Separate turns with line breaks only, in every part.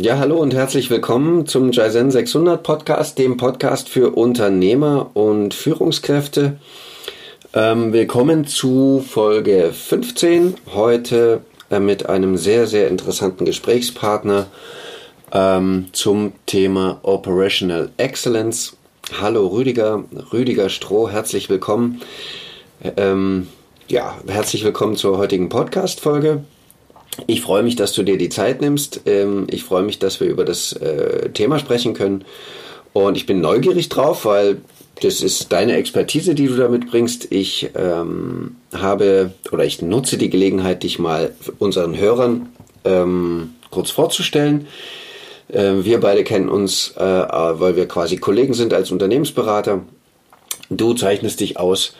Ja, hallo und herzlich willkommen zum Jaizen 600 Podcast, dem Podcast für Unternehmer und Führungskräfte. Ähm, willkommen zu Folge 15. Heute äh, mit einem sehr, sehr interessanten Gesprächspartner ähm, zum Thema Operational Excellence. Hallo Rüdiger, Rüdiger Stroh, herzlich willkommen. Ähm, ja, herzlich willkommen zur heutigen Podcast-Folge. Ich freue mich, dass du dir die Zeit nimmst. Ähm, ich freue mich, dass wir über das äh, Thema sprechen können. Und ich bin neugierig drauf, weil das ist deine Expertise, die du da mitbringst. Ich ähm, habe oder ich nutze die Gelegenheit, dich mal unseren Hörern ähm, kurz vorzustellen. Äh, wir beide kennen uns, äh, weil wir quasi Kollegen sind als Unternehmensberater. Du zeichnest dich aus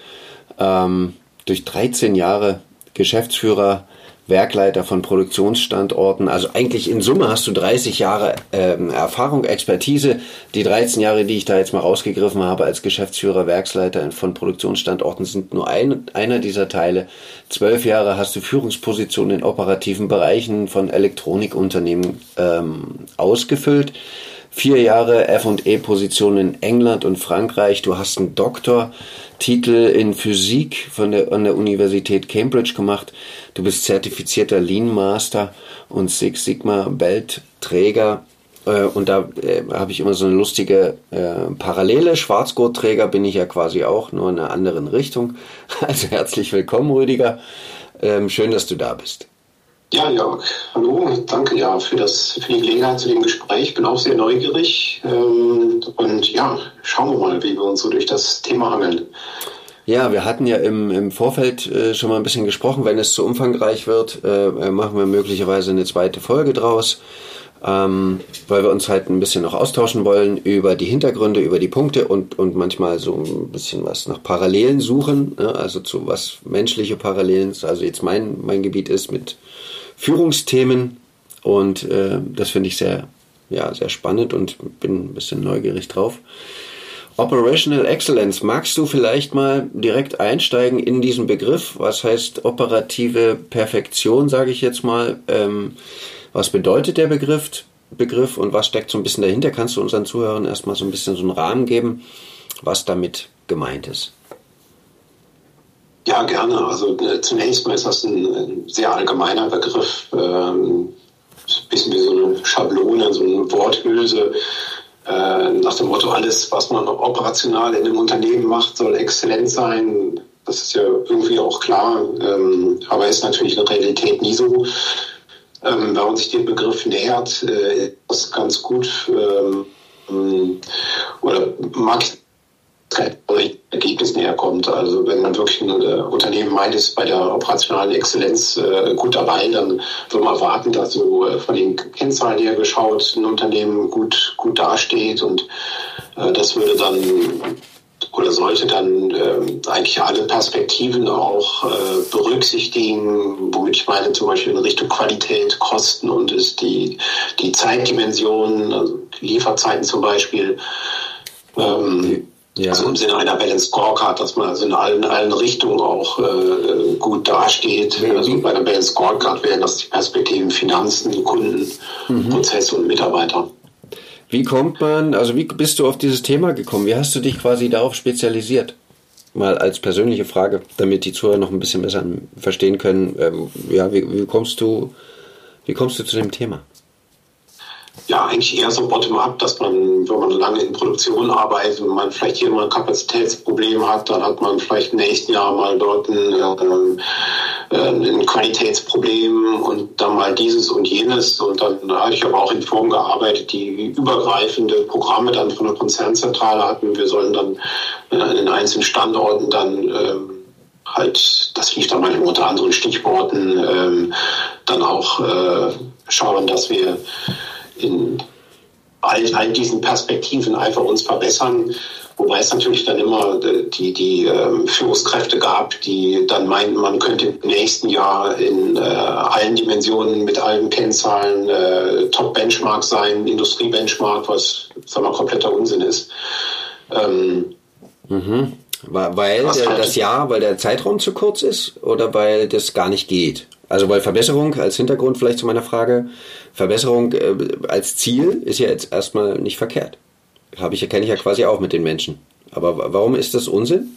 ähm, durch 13 Jahre Geschäftsführer Werkleiter von Produktionsstandorten. Also eigentlich in Summe hast du 30 Jahre ähm, Erfahrung, Expertise. Die 13 Jahre, die ich da jetzt mal rausgegriffen habe als Geschäftsführer, Werksleiter von Produktionsstandorten, sind nur ein, einer dieser Teile. Zwölf Jahre hast du Führungspositionen in operativen Bereichen von Elektronikunternehmen ähm, ausgefüllt vier Jahre F&E-Position in England und Frankreich. Du hast einen Doktortitel in Physik von der, an der Universität Cambridge gemacht. Du bist zertifizierter Lean Master und Six Sigma Belt Träger. Äh, und da äh, habe ich immer so eine lustige äh, Parallele. Schwarzgurtträger bin ich ja quasi auch, nur in einer anderen Richtung. Also herzlich willkommen, Rüdiger. Ähm, schön, dass du da bist.
Ja, Jörg, hallo, danke ja für, das, für die Gelegenheit zu dem Gespräch. Bin auch sehr neugierig ähm, und ja, schauen wir mal, wie wir uns so durch das Thema hangeln.
Ja, wir hatten ja im, im Vorfeld äh, schon mal ein bisschen gesprochen, wenn es zu umfangreich wird, äh, äh machen wir möglicherweise eine zweite Folge draus, ähm, weil wir uns halt ein bisschen noch austauschen wollen über die Hintergründe, über die Punkte und, und manchmal so ein bisschen was nach Parallelen suchen, ne? also zu was menschliche Parallelen, also jetzt mein, mein Gebiet ist mit Führungsthemen und äh, das finde ich sehr, ja, sehr spannend und bin ein bisschen neugierig drauf. Operational Excellence, magst du vielleicht mal direkt einsteigen in diesen Begriff? Was heißt operative Perfektion, sage ich jetzt mal? Ähm, was bedeutet der Begriff, Begriff und was steckt so ein bisschen dahinter? Kannst du unseren Zuhörern erstmal so ein bisschen so einen Rahmen geben, was damit gemeint ist?
Ja, gerne. Also äh, zunächst mal ist das ein, ein sehr allgemeiner Begriff, ähm, bisschen wie so eine Schablone, so eine Worthülse äh, nach dem Motto, alles, was man operational in einem Unternehmen macht, soll exzellent sein. Das ist ja irgendwie auch klar, ähm, aber ist natürlich in der Realität nie so. Ähm, wenn man sich dem Begriff nähert, äh, ist das ganz gut ähm, oder mag ich Ergebnis näher kommt. Also wenn man wirklich ein äh, Unternehmen meint, ist bei der operationalen Exzellenz äh, gut dabei, dann würde man erwarten, dass so äh, von den Kennzahlen her geschaut ein Unternehmen gut, gut dasteht und äh, das würde dann oder sollte dann äh, eigentlich alle Perspektiven auch äh, berücksichtigen, womit ich meine zum Beispiel in Richtung Qualität, Kosten und ist die, die Zeitdimension, also Lieferzeiten zum Beispiel. Ähm, ja. Also im Sinne einer Balance Scorecard, dass man also in allen, allen Richtungen auch äh, gut dasteht. Mhm. Also bei der Balance Scorecard wären das die Perspektiven Finanzen, Kunden, mhm. Prozesse und Mitarbeiter.
Wie kommt man, also wie bist du auf dieses Thema gekommen? Wie hast du dich quasi darauf spezialisiert? Mal als persönliche Frage, damit die Zuhörer noch ein bisschen besser verstehen können. Ähm, ja, wie, wie kommst du, wie kommst du zu dem Thema?
Ja, eigentlich eher so bottom-up, dass man, wenn man lange in Produktion arbeitet und man vielleicht hier mal ein Kapazitätsproblem hat, dann hat man vielleicht im nächsten Jahr mal dort ein, äh, ein Qualitätsproblem und dann mal dieses und jenes. Und dann hatte ich aber auch in Form gearbeitet, die übergreifende Programme dann von der Konzernzentrale hatten. Wir sollen dann äh, in den einzelnen Standorten dann ähm, halt, das lief dann mal unter anderen Stichworten, ähm, dann auch äh, schauen, dass wir in all, all diesen Perspektiven einfach uns verbessern. Wobei es natürlich dann immer die, die äh, Führungskräfte gab, die dann meinten, man könnte im nächsten Jahr in äh, allen Dimensionen mit allen Kennzahlen äh, Top-Benchmark sein, Industrie-Benchmark, was sagen wir, kompletter Unsinn ist. Ähm,
mhm. Weil der, das Jahr, weil der Zeitraum zu kurz ist oder weil das gar nicht geht? Also weil Verbesserung als Hintergrund vielleicht zu meiner Frage, Verbesserung äh, als Ziel ist ja jetzt erstmal nicht verkehrt. Habe ich kenne ich ja quasi auch mit den Menschen. Aber warum ist das Unsinn?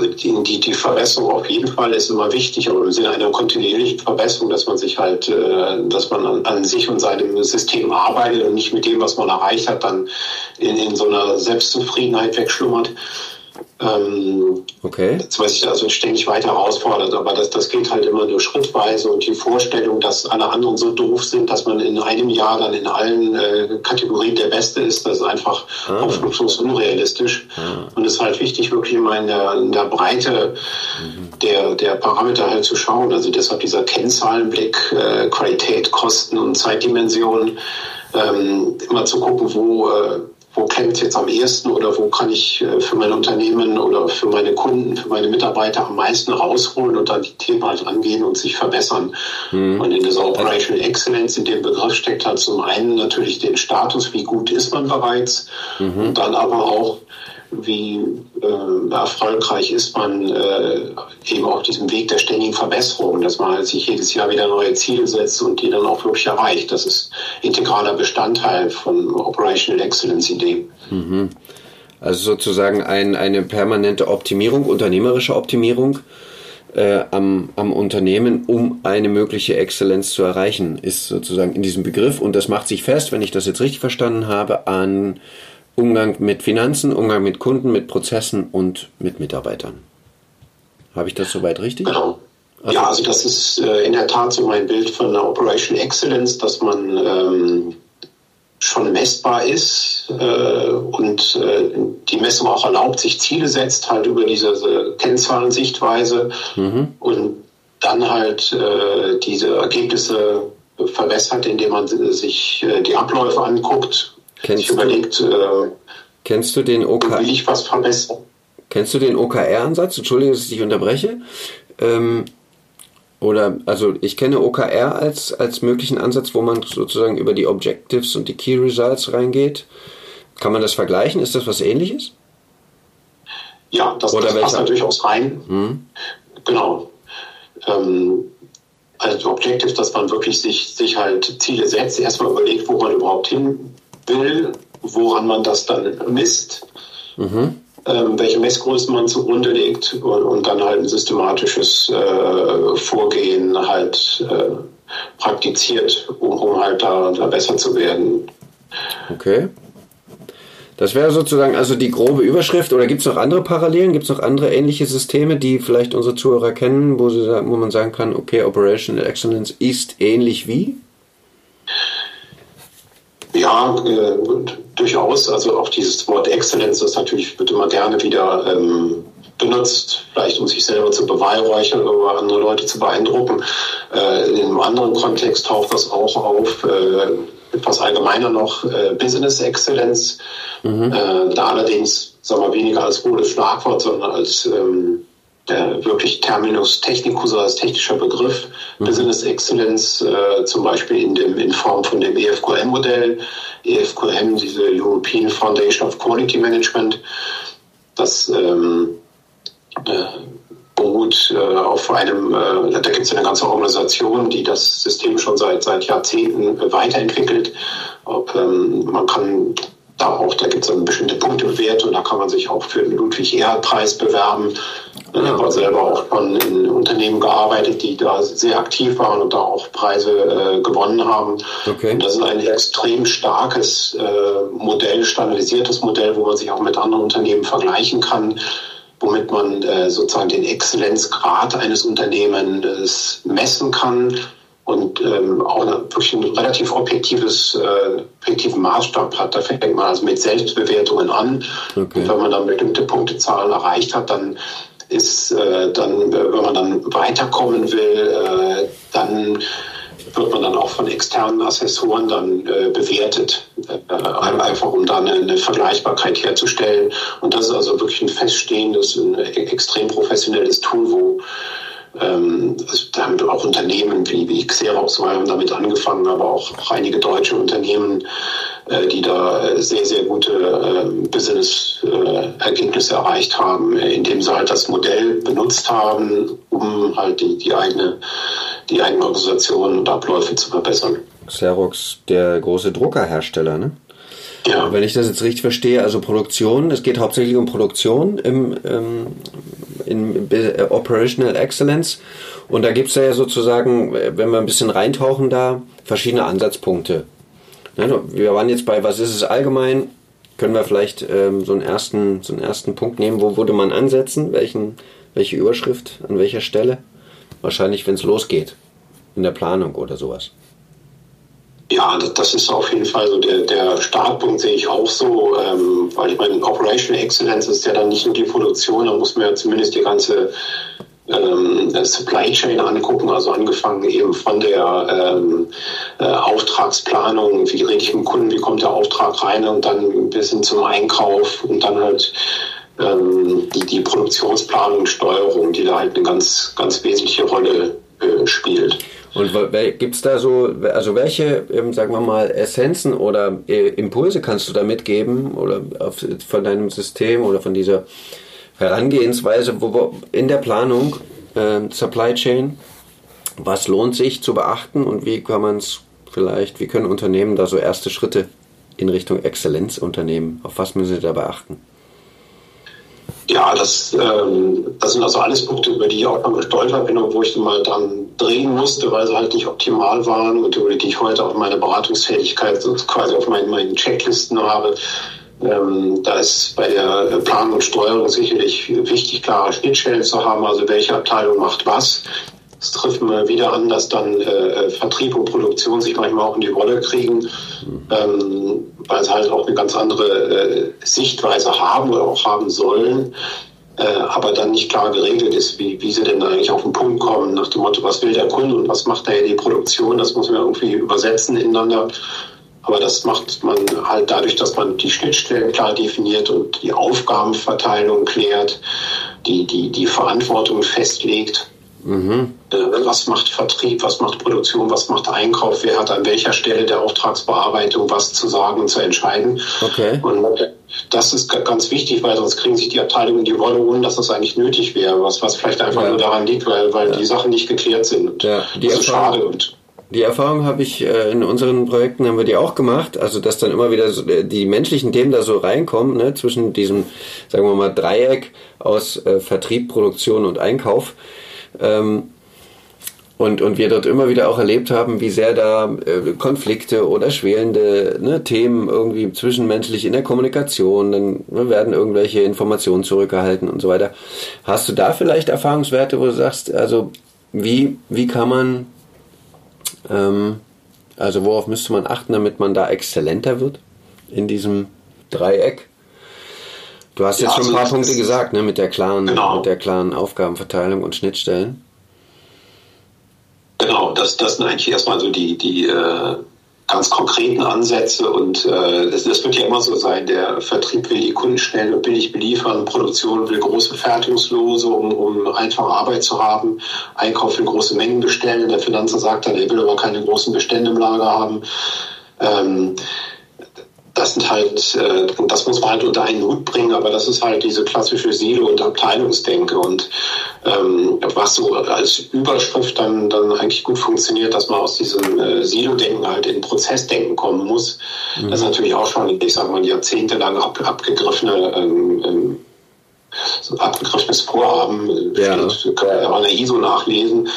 Die, die, die, Verbesserung auf jeden Fall ist immer wichtig, aber im Sinne einer kontinuierlichen Verbesserung, dass man sich halt, äh, dass man an, an, sich und seinem System arbeitet und nicht mit dem, was man erreicht hat, dann in, in so einer Selbstzufriedenheit wegschlummert. Ähm, okay. Das weiß ich also ständig weiter herausfordert, aber das, das geht halt immer nur schrittweise und die Vorstellung, dass alle anderen so doof sind, dass man in einem Jahr dann in allen äh, Kategorien der Beste ist, das ist einfach ah. hoffnungslos unrealistisch. Ah. Und es ist halt wichtig, wirklich immer in der, in der Breite mhm. der, der Parameter halt zu schauen. Also deshalb dieser Kennzahlenblick, äh, Qualität, Kosten und Zeitdimensionen, ähm, immer zu gucken, wo äh, wo klemmt es jetzt am ehesten oder wo kann ich äh, für mein Unternehmen oder für meine Kunden, für meine Mitarbeiter am meisten rausholen und dann die Themen halt angehen und sich verbessern. Mhm. Und in dieser Operational Excellence, in dem Begriff steckt halt zum einen natürlich den Status, wie gut ist man bereits, mhm. und dann aber auch wie äh, erfolgreich ist man äh, eben auf diesem Weg der ständigen Verbesserung, dass man halt sich jedes Jahr wieder neue Ziele setzt und die dann auch wirklich erreicht. Das ist integraler Bestandteil von Operational Excellence Idee.
Mhm. Also sozusagen ein, eine permanente Optimierung, unternehmerische Optimierung äh, am, am Unternehmen, um eine mögliche Exzellenz zu erreichen, ist sozusagen in diesem Begriff. Und das macht sich fest, wenn ich das jetzt richtig verstanden habe, an Umgang mit Finanzen, Umgang mit Kunden, mit Prozessen und mit Mitarbeitern. Habe ich das soweit richtig?
Genau. Also ja, also das ist äh, in der Tat so mein Bild von der Operation Excellence, dass man ähm, schon messbar ist äh, und äh, die Messung auch erlaubt, sich Ziele setzt, halt über diese Kennzahlensichtweise mhm. und dann halt äh, diese Ergebnisse verbessert, indem man sich äh, die Abläufe anguckt
Kennst, überlegt, äh, kennst du den OKR?
Will ich was verbessern?
Kennst du den OKR-Ansatz? Entschuldige, dass ich dich unterbreche. Ähm, oder, also ich kenne OKR als, als möglichen Ansatz, wo man sozusagen über die Objectives und die Key Results reingeht. Kann man das vergleichen? Ist das was ähnliches?
Ja, das, das passt natürlich auch rein. Hm? Genau. Ähm, also Objectives, dass man wirklich sich, sich halt Ziele setzt, erstmal überlegt, wo man überhaupt hin will, woran man das dann misst, mhm. ähm, welche Messgrößen man zugrunde legt und, und dann halt ein systematisches äh, Vorgehen halt äh, praktiziert, um, um halt da, da besser zu werden.
Okay. Das wäre sozusagen also die grobe Überschrift. Oder gibt es noch andere Parallelen? Gibt es noch andere ähnliche Systeme, die vielleicht unsere Zuhörer kennen, wo, sie, wo man sagen kann, okay, Operational Excellence ist ähnlich wie?
Ja, äh, durchaus. Also auch dieses Wort Exzellenz, das natürlich wird immer gerne wieder ähm, benutzt, vielleicht um sich selber zu beweihräuchern oder andere Leute zu beeindrucken. Äh, in einem anderen Kontext taucht das auch auf. Äh, etwas allgemeiner noch äh, Business Exzellenz. Mhm. Äh, da allerdings, sagen wir, weniger als rotes Schlagwort, sondern als ähm, der wirklich Terminus technicus als technischer Begriff, mhm. Business Excellence, äh, zum Beispiel in, dem, in Form von dem EFQM-Modell, EFQM, diese European Foundation of Quality Management, das ähm, äh, beruht äh, auf einem, äh, da gibt es eine ganze Organisation, die das System schon seit, seit Jahrzehnten weiterentwickelt. Ob, ähm, man kann da auch, da gibt es dann bestimmte Punktewerte und da kann man sich auch für den Ludwig-Erhard-Preis bewerben. Ich habe selber auch schon in Unternehmen gearbeitet, die da sehr aktiv waren und da auch Preise äh, gewonnen haben. Okay. Und das ist ein extrem starkes äh, Modell, standardisiertes Modell, wo man sich auch mit anderen Unternehmen vergleichen kann, womit man äh, sozusagen den Exzellenzgrad eines Unternehmens messen kann und ähm, auch wirklich ein relativ objektives, äh, objektiven Maßstab hat. Da fängt man also mit Selbstbewertungen an. Okay. Und wenn man dann bestimmte Punktezahlen erreicht hat, dann ist äh, dann, wenn man dann weiterkommen will, äh, dann wird man dann auch von externen Assessoren dann äh, bewertet, äh, einfach um dann eine, eine, Vergleichbarkeit herzustellen. Und das ist also wirklich ein feststehendes, ein extrem professionelles Tool, wo ähm, also da haben auch Unternehmen wie, wie Xerox haben damit angefangen, aber auch, auch einige deutsche Unternehmen äh, die da sehr, sehr gute äh, Business-Ergebnisse erreicht haben, indem sie halt das Modell benutzt haben, um halt die, die, eigene, die eigene Organisation und Abläufe zu verbessern.
Xerox, der große Druckerhersteller, ne? Ja. Wenn ich das jetzt richtig verstehe, also Produktion, es geht hauptsächlich um Produktion im, ähm, in Operational Excellence. Und da gibt es ja sozusagen, wenn wir ein bisschen reintauchen da, verschiedene Ansatzpunkte. Ne, wir waren jetzt bei, was ist es allgemein? Können wir vielleicht ähm, so, einen ersten, so einen ersten Punkt nehmen? Wo würde man ansetzen? Welchen, welche Überschrift? An welcher Stelle? Wahrscheinlich, wenn es losgeht. In der Planung oder sowas.
Ja, das ist auf jeden Fall so. Der, der Startpunkt, sehe ich auch so, ähm, weil ich meine, Operational Excellence ist ja dann nicht nur die Produktion, da muss man ja zumindest die ganze ähm, Supply Chain angucken, also angefangen eben von der ähm, äh, Auftragsplanung, wie rede ich mit dem Kunden, wie kommt der Auftrag rein? Und dann bis hin zum Einkauf und dann halt ähm, die, die Produktionsplanung Steuerung, die da halt eine ganz, ganz wesentliche Rolle äh, spielt.
Und gibt es da so, also welche, ähm, sagen wir mal, Essenzen oder äh, Impulse kannst du da mitgeben oder auf, von deinem System oder von dieser Herangehensweise wo, in der Planung, äh, Supply Chain, was lohnt sich zu beachten und wie kann man es vielleicht, wie können Unternehmen da so erste Schritte in Richtung Exzellenz unternehmen? Auf was müssen sie da beachten?
Ja, das, ähm, das sind also alles Punkte, über die ich auch mal gestolpert bin und wo ich mal dann drehen musste, weil sie halt nicht optimal waren und über die ich heute auch meine Beratungstätigkeit quasi auf meinen, meinen Checklisten habe. Ähm, da ist bei der Planung und Steuerung sicherlich wichtig, klare Schnittstellen zu haben, also welche Abteilung macht was. Es trifft immer wieder an, dass dann äh, Vertrieb und Produktion sich manchmal auch in die Rolle kriegen, ähm, weil sie halt auch eine ganz andere äh, Sichtweise haben oder auch haben sollen, äh, aber dann nicht klar geregelt ist, wie, wie sie denn eigentlich auf den Punkt kommen, nach dem Motto, was will der Kunde und was macht da die Produktion, das muss man irgendwie übersetzen ineinander. Aber das macht man halt dadurch, dass man die Schnittstellen klar definiert und die Aufgabenverteilung klärt, die, die, die Verantwortung festlegt. Mhm. Äh, was macht Vertrieb, was macht Produktion, was macht Einkauf, wer hat an welcher Stelle der Auftragsbearbeitung was zu sagen und zu entscheiden. Okay. Und das ist ganz wichtig, weil sonst kriegen sich die Abteilungen in die Rolle, ohne dass das eigentlich nötig wäre, was, was vielleicht einfach ja. nur daran liegt, weil, weil ja. die Sachen nicht geklärt sind.
Ja, die das ist schade. Und die Erfahrung habe ich äh, in unseren Projekten haben wir die auch gemacht, also dass dann immer wieder so, äh, die menschlichen Themen da so reinkommen, ne, zwischen diesem, sagen wir mal, Dreieck aus äh, Vertrieb, Produktion und Einkauf. Ähm, und, und wir dort immer wieder auch erlebt haben, wie sehr da äh, Konflikte oder schwelende ne, Themen irgendwie zwischenmenschlich in der Kommunikation, dann ne, werden irgendwelche Informationen zurückgehalten und so weiter. Hast du da vielleicht Erfahrungswerte, wo du sagst, also wie, wie kann man, ähm, also worauf müsste man achten, damit man da exzellenter wird in diesem Dreieck? Du hast jetzt ja, schon ein also paar Punkte gesagt, ne, mit der klaren, genau. mit der klaren Aufgabenverteilung und Schnittstellen.
Das, das sind eigentlich erstmal so die, die äh, ganz konkreten Ansätze und äh, das, das, wird ja immer so sein. Der Vertrieb will die Kunden schnell und billig beliefern, Produktion will große Fertigungslose, um, um einfache Arbeit zu haben, Einkauf will große Mengen bestellen, der Finanzer sagt dann, er will aber keine großen Bestände im Lager haben. Ähm, das sind halt, äh, das muss man halt unter einen Hut bringen, aber das ist halt diese klassische Silo- und Abteilungsdenke und ähm, was so als Überschrift dann, dann eigentlich gut funktioniert, dass man aus diesem äh, Silo-Denken halt in Prozessdenken kommen muss. Mhm. Das ist natürlich auch schon, ich sag mal, jahrzehntelang ab, abgegriffene ähm, ähm, so abgegriffenes Vorhaben. Ja. Das kann man ja auch in der ISO nachlesen.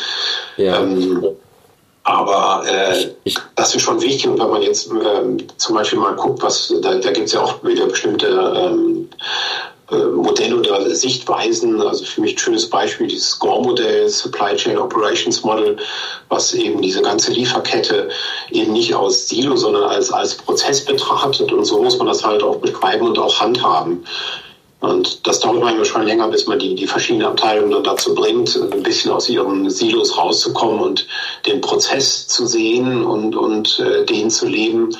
Ja. Ähm, aber äh, das ist schon wichtig. Und wenn man jetzt ähm, zum Beispiel mal guckt, was da, da gibt es ja auch wieder bestimmte ähm, äh, Modelle oder Sichtweisen. Also für mich ein schönes Beispiel dieses SCORE-Modell, Supply Chain Operations Model, was eben diese ganze Lieferkette eben nicht aus Silo, sondern als, als Prozess betrachtet. Und so muss man das halt auch beschreiben und auch handhaben. Und das dauert manchmal schon länger, bis man die, die verschiedenen Abteilungen dann dazu bringt, ein bisschen aus ihren Silos rauszukommen und den Prozess zu sehen und, und äh, den zu leben.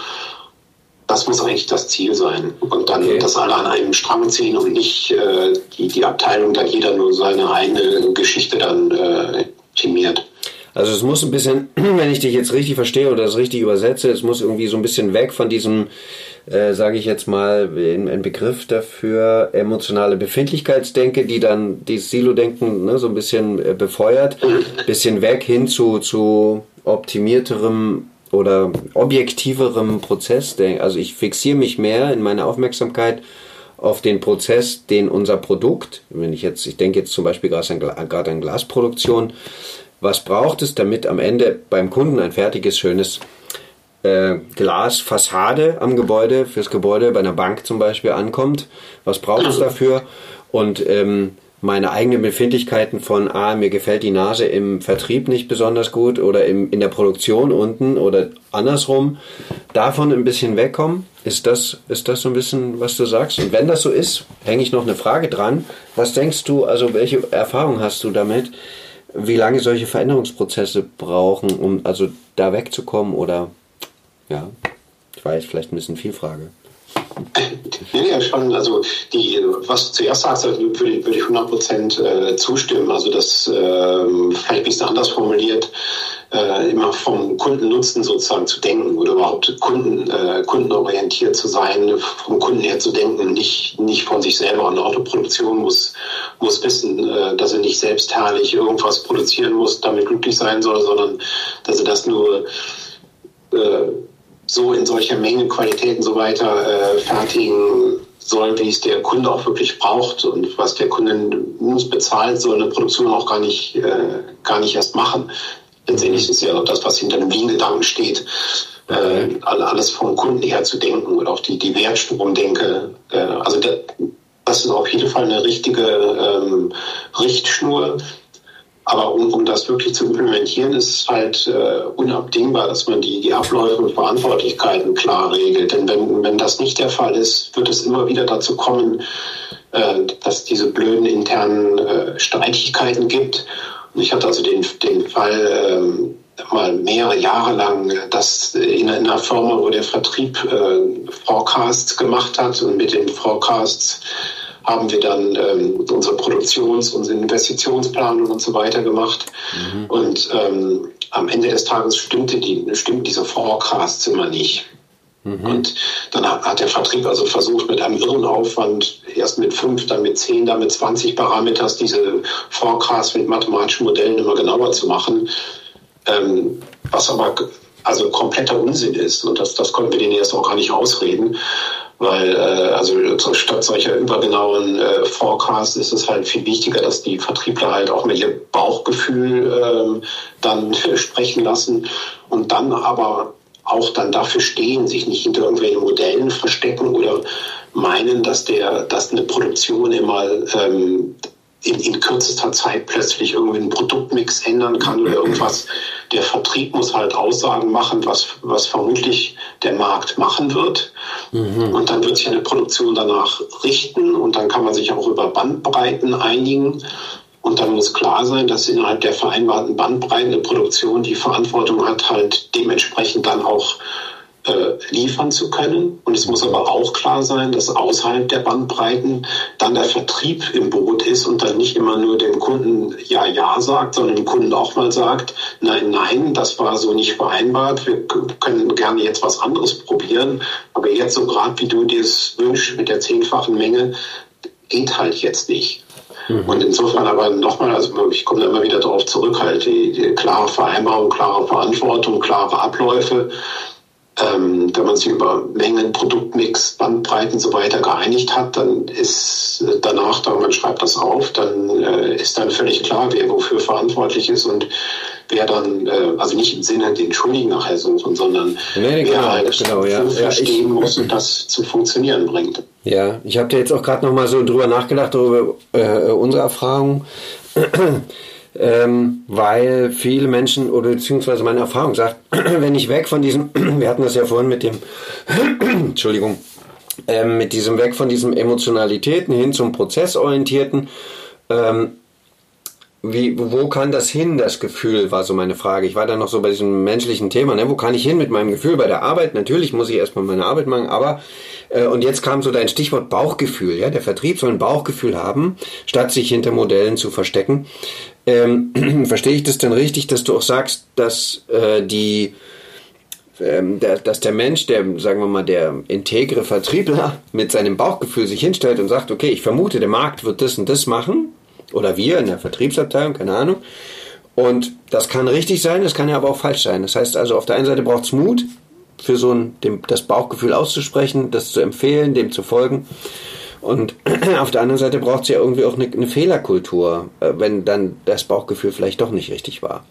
Das muss eigentlich das Ziel sein. Und dann, okay. dass alle an einem Strang ziehen und nicht äh, die, die Abteilung, dann jeder nur seine eigene Geschichte dann äh, timiert.
Also es muss ein bisschen, wenn ich dich jetzt richtig verstehe oder das richtig übersetze, es muss irgendwie so ein bisschen weg von diesem, äh, sage ich jetzt mal, ein Begriff dafür, emotionale Befindlichkeitsdenke, die dann dieses Silo-Denken ne, so ein bisschen äh, befeuert, bisschen weg hin zu, zu optimierterem oder objektiverem Prozess. Also ich fixiere mich mehr in meiner Aufmerksamkeit auf den Prozess, den unser Produkt, wenn ich jetzt, ich denke jetzt zum Beispiel gerade an Glasproduktion, was braucht es, damit am Ende beim Kunden ein fertiges, schönes äh, Glasfassade am Gebäude, fürs Gebäude bei einer Bank zum Beispiel ankommt? Was braucht es dafür? Und ähm, meine eigenen Befindlichkeiten von, ah, mir gefällt die Nase im Vertrieb nicht besonders gut oder im, in der Produktion unten oder andersrum, davon ein bisschen wegkommen. Ist das, ist das so ein bisschen, was du sagst? Und wenn das so ist, hänge ich noch eine Frage dran. Was denkst du, also welche Erfahrung hast du damit, wie lange solche Veränderungsprozesse brauchen, um also da wegzukommen oder, ja, ich weiß, vielleicht ein bisschen viel Frage.
Nee, ja, schon. Also, die, was du zuerst sagst, würde, würde ich 100 Prozent äh, zustimmen. Also, das äh, vielleicht ein bisschen anders formuliert, äh, immer vom Kundennutzen sozusagen zu denken oder überhaupt Kunden, äh, kundenorientiert zu sein, vom Kunden her zu denken, nicht, nicht von sich selber. Eine Autoproduktion muss, muss wissen, äh, dass er nicht selbstherrlich irgendwas produzieren muss, damit glücklich sein soll, sondern dass er das nur äh, so in solcher Menge, Qualität und so weiter äh, fertigen soll, wie es der Kunde auch wirklich braucht und was der Kunde uns bezahlt, soll eine Produktion auch gar nicht, äh, gar nicht erst machen. Letztendlich ist ja das, was hinter dem Lean-Gedanken steht, äh, alles vom Kunden her zu denken und auch die, die Wertstromdenke. Äh, also das, das ist auf jeden Fall eine richtige ähm, Richtschnur, aber um, um das wirklich zu implementieren, ist es halt äh, unabdingbar, dass man die, die Abläufe und Verantwortlichkeiten klar regelt. Denn wenn, wenn das nicht der Fall ist, wird es immer wieder dazu kommen, äh, dass diese blöden internen äh, Streitigkeiten gibt. Und ich hatte also den, den Fall äh, mal mehrere Jahre lang, dass in, in einer Firma, wo der Vertrieb äh, Forecasts gemacht hat und mit den Forecasts haben wir dann ähm, unsere Produktions-, unsere Investitionsplanung und so weiter gemacht. Mhm. Und ähm, am Ende des Tages stimmte die, stimmten diese Forecasts immer nicht. Mhm. Und dann hat der Vertrieb also versucht, mit einem irren Aufwand, erst mit fünf, dann mit zehn, dann mit 20 Parameters, diese Forecasts mit mathematischen Modellen immer genauer zu machen. Ähm, was aber also kompletter Unsinn ist. Und das, das konnten wir denen erst auch gar nicht ausreden weil äh, also statt solcher übergenauen äh, Forecasts ist es halt viel wichtiger, dass die Vertriebler halt auch mit ihrem Bauchgefühl äh, dann sprechen lassen und dann aber auch dann dafür stehen, sich nicht hinter irgendwelchen Modellen verstecken oder meinen, dass der, dass eine Produktion immer ähm, in, in kürzester Zeit plötzlich irgendwie einen Produktmix ändern kann oder irgendwas. Der Vertrieb muss halt Aussagen machen, was, was vermutlich der Markt machen wird. Mhm. Und dann wird sich eine Produktion danach richten und dann kann man sich auch über Bandbreiten einigen. Und dann muss klar sein, dass innerhalb der vereinbarten Bandbreiten eine Produktion die Verantwortung hat, halt dementsprechend dann auch äh, liefern zu können. Und es muss aber auch klar sein, dass außerhalb der Bandbreiten dann der Vertrieb im Boot ist und dann nicht immer nur dem Kunden Ja, Ja sagt, sondern dem Kunden auch mal sagt, nein, nein, das war so nicht vereinbart, wir können gerne jetzt was anderes probieren, aber jetzt so gerade wie du dir es wünschst mit der zehnfachen Menge, geht halt jetzt nicht. Mhm. Und insofern aber nochmal, also ich komme da immer wieder darauf zurück, halt die, die klare Vereinbarung, klare Verantwortung, klare Abläufe ähm, wenn man sich über Mengen, Produktmix, Bandbreiten und so weiter geeinigt hat, dann ist äh, danach, da man schreibt das auf, dann äh, ist dann völlig klar, wer wofür verantwortlich ist und wer dann, äh, also nicht im Sinne den Schuldigen nachher suchen, sondern nee, wer halt genau, ja. verstehen ja, muss und das zu funktionieren bringt.
Ja, ich habe da jetzt auch gerade noch mal so drüber nachgedacht, über äh, unsere Erfahrungen ähm, weil viele Menschen oder beziehungsweise meine Erfahrung sagt, wenn ich weg von diesem, wir hatten das ja vorhin mit dem, Entschuldigung, ähm, mit diesem weg von diesem Emotionalitäten hin zum Prozessorientierten, ähm, wie, wo kann das hin, das Gefühl, war so meine Frage. Ich war dann noch so bei diesem menschlichen Thema, ne? wo kann ich hin mit meinem Gefühl bei der Arbeit? Natürlich muss ich erstmal meine Arbeit machen, aber äh, und jetzt kam so dein Stichwort Bauchgefühl. Ja, der Vertrieb soll ein Bauchgefühl haben, statt sich hinter Modellen zu verstecken. Ähm, verstehe ich das denn richtig, dass du auch sagst, dass äh, die ähm, der, dass der Mensch, der, sagen wir mal, der integre Vertriebler mit seinem Bauchgefühl sich hinstellt und sagt, okay, ich vermute, der Markt wird das und das machen, oder wir in der Vertriebsabteilung, keine Ahnung. Und das kann richtig sein, das kann ja aber auch falsch sein. Das heißt also, auf der einen Seite braucht es Mut, für so ein, dem, das Bauchgefühl auszusprechen, das zu empfehlen, dem zu folgen. Und auf der anderen Seite braucht es ja irgendwie auch eine, eine Fehlerkultur, äh, wenn dann das Bauchgefühl vielleicht doch nicht richtig war.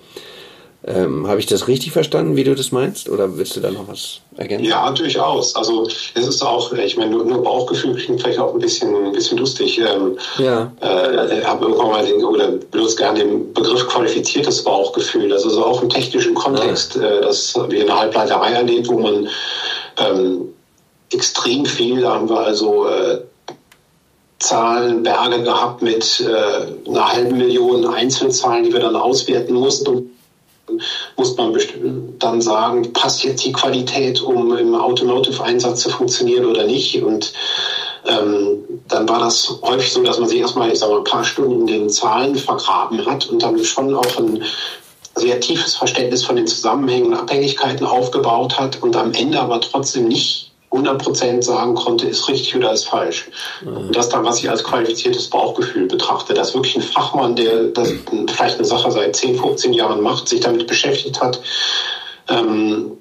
Ähm, Habe ich das richtig verstanden, wie du das meinst? Oder willst du da noch was ergänzen?
Ja, durchaus. Also es ist auch, ich meine, nur, nur Bauchgefühl klingt vielleicht auch ein bisschen, ein bisschen lustig. Ähm, ja. Äh, habe irgendwann mal den, oder benutzt gerne den Begriff qualifiziertes Bauchgefühl. Das ist auch im technischen Kontext, ja. äh, das wir in der Halbleiterei erlebt, wo man ähm, extrem viel, da haben wir also äh, Zahlen, Berge gehabt mit äh, einer halben Million Einzelzahlen, die wir dann auswerten mussten muss man dann sagen, passt jetzt die Qualität, um im Automotive-Einsatz zu funktionieren oder nicht. Und ähm, dann war das häufig so, dass man sich erstmal, ich sag mal, ein paar Stunden in den Zahlen vergraben hat und dann schon auch ein sehr tiefes Verständnis von den Zusammenhängen und Abhängigkeiten aufgebaut hat und am Ende aber trotzdem nicht 100% sagen konnte, ist richtig oder ist falsch. Mhm. Und das dann, was ich als qualifiziertes Bauchgefühl betrachte, dass wirklich ein Fachmann, der das vielleicht eine Sache seit 10, 15 Jahren macht, sich damit beschäftigt hat ähm,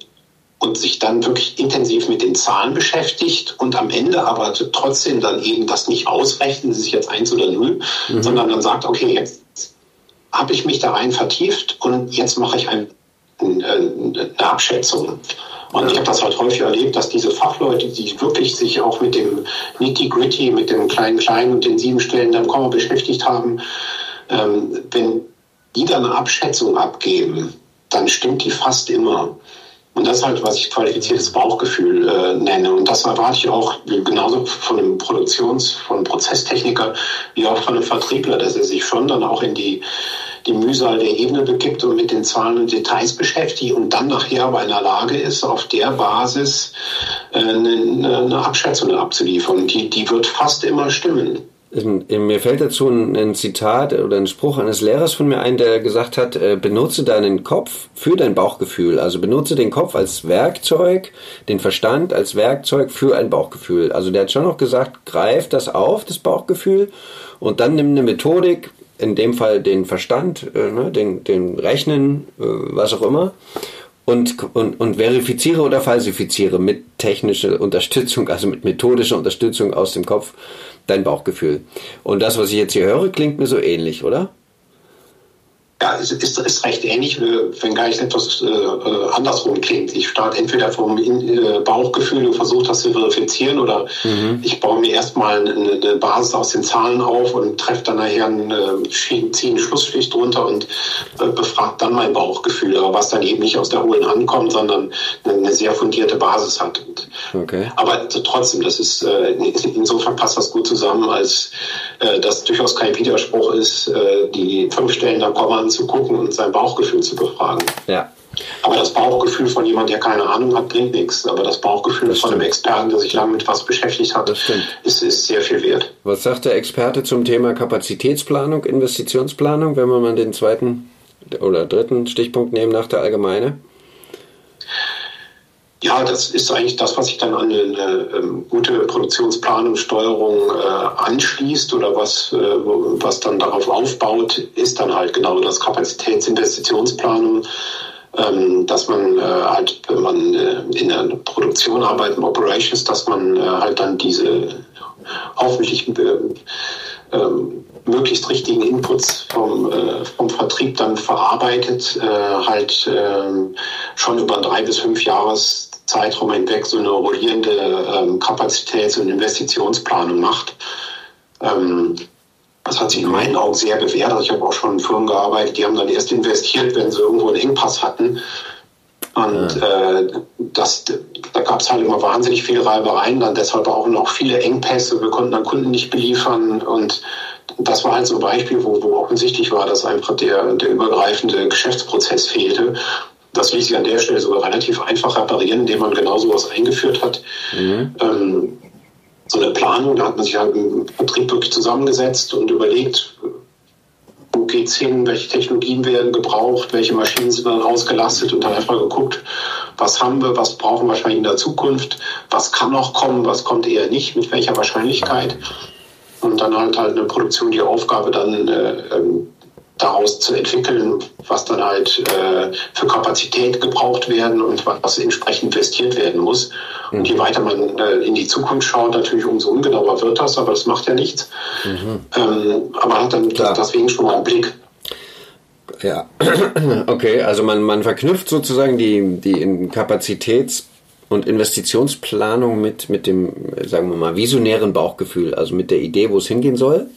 und sich dann wirklich intensiv mit den Zahlen beschäftigt und am Ende aber trotzdem dann eben das nicht ausrechnen, ist es jetzt eins oder null, mhm. sondern dann sagt, okay, jetzt habe ich mich da rein vertieft und jetzt mache ich ein, eine Abschätzung. Und ich habe das halt häufig erlebt, dass diese Fachleute, die wirklich sich auch mit dem Nitty-Gritty, mit dem kleinen, kleinen und den sieben Stellen dann Komma beschäftigt haben, ähm, wenn die dann eine Abschätzung abgeben, dann stimmt die fast immer. Und das ist halt, was ich qualifiziertes Bauchgefühl äh, nenne. Und das erwarte ich auch genauso von einem Produktions-, von einem Prozesstechniker wie auch von einem Vertriebler, dass er sich schon dann auch in die die Mühsal der Ebene begibt und mit den Zahlen und Details beschäftigt und dann nachher aber in der Lage ist, auf der Basis äh, eine, eine Abschätzung abzuliefern. Die, die wird fast immer stimmen.
Mir fällt dazu ein, Zitat oder ein Spruch eines Lehrers von mir ein, der gesagt hat, äh, benutze deinen Kopf für dein Bauchgefühl. Also benutze den Kopf als Werkzeug, den Verstand als Werkzeug für ein Bauchgefühl. Also der hat schon noch gesagt, greif das auf, das Bauchgefühl, und dann nimm eine Methodik, in dem Fall den Verstand, äh, ne, den, den Rechnen, äh, was auch immer, und, und, und verifiziere oder falsifiziere mit technischer Unterstützung, also mit methodischer Unterstützung aus dem Kopf, dein Bauchgefühl. Und das, was ich jetzt hier höre, klingt mir so ähnlich, oder?
Ja, es ist, ist recht ähnlich, wenngleich etwas äh, äh, andersrum klingt. Ich starte entweder vom äh, Bauchgefühl und versuche das zu verifizieren oder mhm. ich baue mir erstmal eine, eine, Basis aus den Zahlen auf und treffe dann nachher einen, äh, ziehe einen Schlussstrich drunter und äh, befrage dann mein Bauchgefühl, aber was dann eben nicht aus der hohlen Hand kommt, sondern eine, eine sehr fundierte Basis hat. Und, okay. Aber trotzdem, das ist äh, insofern passt das gut zusammen, als äh, das durchaus kein Widerspruch ist, äh, die fünf Stellen da kommen anzugucken und sein Bauchgefühl zu befragen. Ja. Aber das Bauchgefühl von jemandem, der keine Ahnung hat, bringt nichts. Aber das Bauchgefühl das von einem Experten, der sich lange mit was beschäftigt hat, ist, ist sehr viel wert.
Was sagt der Experte zum Thema Kapazitätsplanung, Investitionsplanung, wenn wir mal den zweiten oder dritten Stichpunkt nehmen nach der Allgemeine?
Ja, das ist eigentlich das, was sich dann an eine, ähm, gute Produktionsplanung, Steuerung äh, anschließt oder was, äh, was dann darauf aufbaut, ist dann halt genau das Kapazitätsinvestitionsplanung, ähm, dass man äh, halt, wenn man äh, in der Produktion arbeitet, im Operations, dass man äh, halt dann diese hoffentlich äh, ähm, möglichst richtigen Inputs vom, äh, vom Vertrieb dann verarbeitet, äh, halt äh, schon über drei bis fünf Jahres Zeitraum hinweg so eine rollierende ähm, Kapazitäts- und Investitionsplanung macht. Ähm, das hat sich in meinen Augen sehr bewährt. Also ich habe auch schon in Firmen gearbeitet, die haben dann erst investiert, wenn sie irgendwo einen Engpass hatten. Und äh, das, da gab es halt immer wahnsinnig viele Reibereien, dann deshalb auch noch viele Engpässe. Wir konnten dann Kunden nicht beliefern und das war halt so ein Beispiel, wo, wo offensichtlich war, dass einfach der, der übergreifende Geschäftsprozess fehlte. Das ließ sich an der Stelle sogar relativ einfach reparieren, indem man genau sowas eingeführt hat. Mhm. Ähm, so eine Planung, da hat man sich halt im Betrieb wirklich zusammengesetzt und überlegt, wo geht's hin, welche Technologien werden gebraucht, welche Maschinen sind dann ausgelastet und dann einfach geguckt, was haben wir, was brauchen wir wahrscheinlich in der Zukunft, was kann noch kommen, was kommt eher nicht, mit welcher Wahrscheinlichkeit. Und dann halt halt eine Produktion die Aufgabe dann äh, ähm, daraus zu entwickeln, was dann halt äh, für Kapazität gebraucht werden und was entsprechend investiert werden muss. Mhm. Und je weiter man äh, in die Zukunft schaut, natürlich umso ungenauer wird das, aber das macht ja nichts. Mhm. Ähm, aber hat dann Klar. deswegen schon mal einen Blick.
Ja, okay, also man, man verknüpft sozusagen die, die Kapazitäts- und Investitionsplanung mit, mit dem, sagen wir mal, visionären Bauchgefühl, also mit der Idee, wo es hingehen soll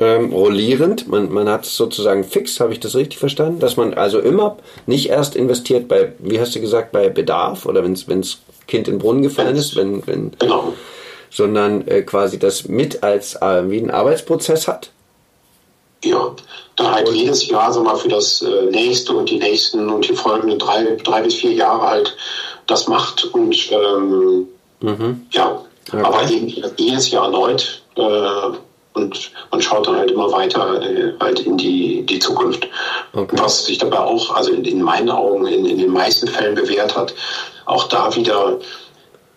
ähm, rollierend. Man, man hat es sozusagen fix, habe ich das richtig verstanden? Dass man also immer nicht erst investiert bei, wie hast du gesagt, bei Bedarf oder wenn das Kind in den Brunnen gefallen ist, wenn, wenn genau. sondern äh, quasi das mit als äh, wie ein Arbeitsprozess hat?
Ja, da halt und jedes Jahr so mal für das äh, nächste und die nächsten und die folgenden drei, drei bis vier Jahre halt das macht und ähm, mhm. ja, okay. aber jedes Jahr erneut äh, und man schaut dann halt immer weiter äh, halt in die, die Zukunft. Okay. Was sich dabei auch, also in, in meinen Augen, in, in den meisten Fällen bewährt hat, auch da wieder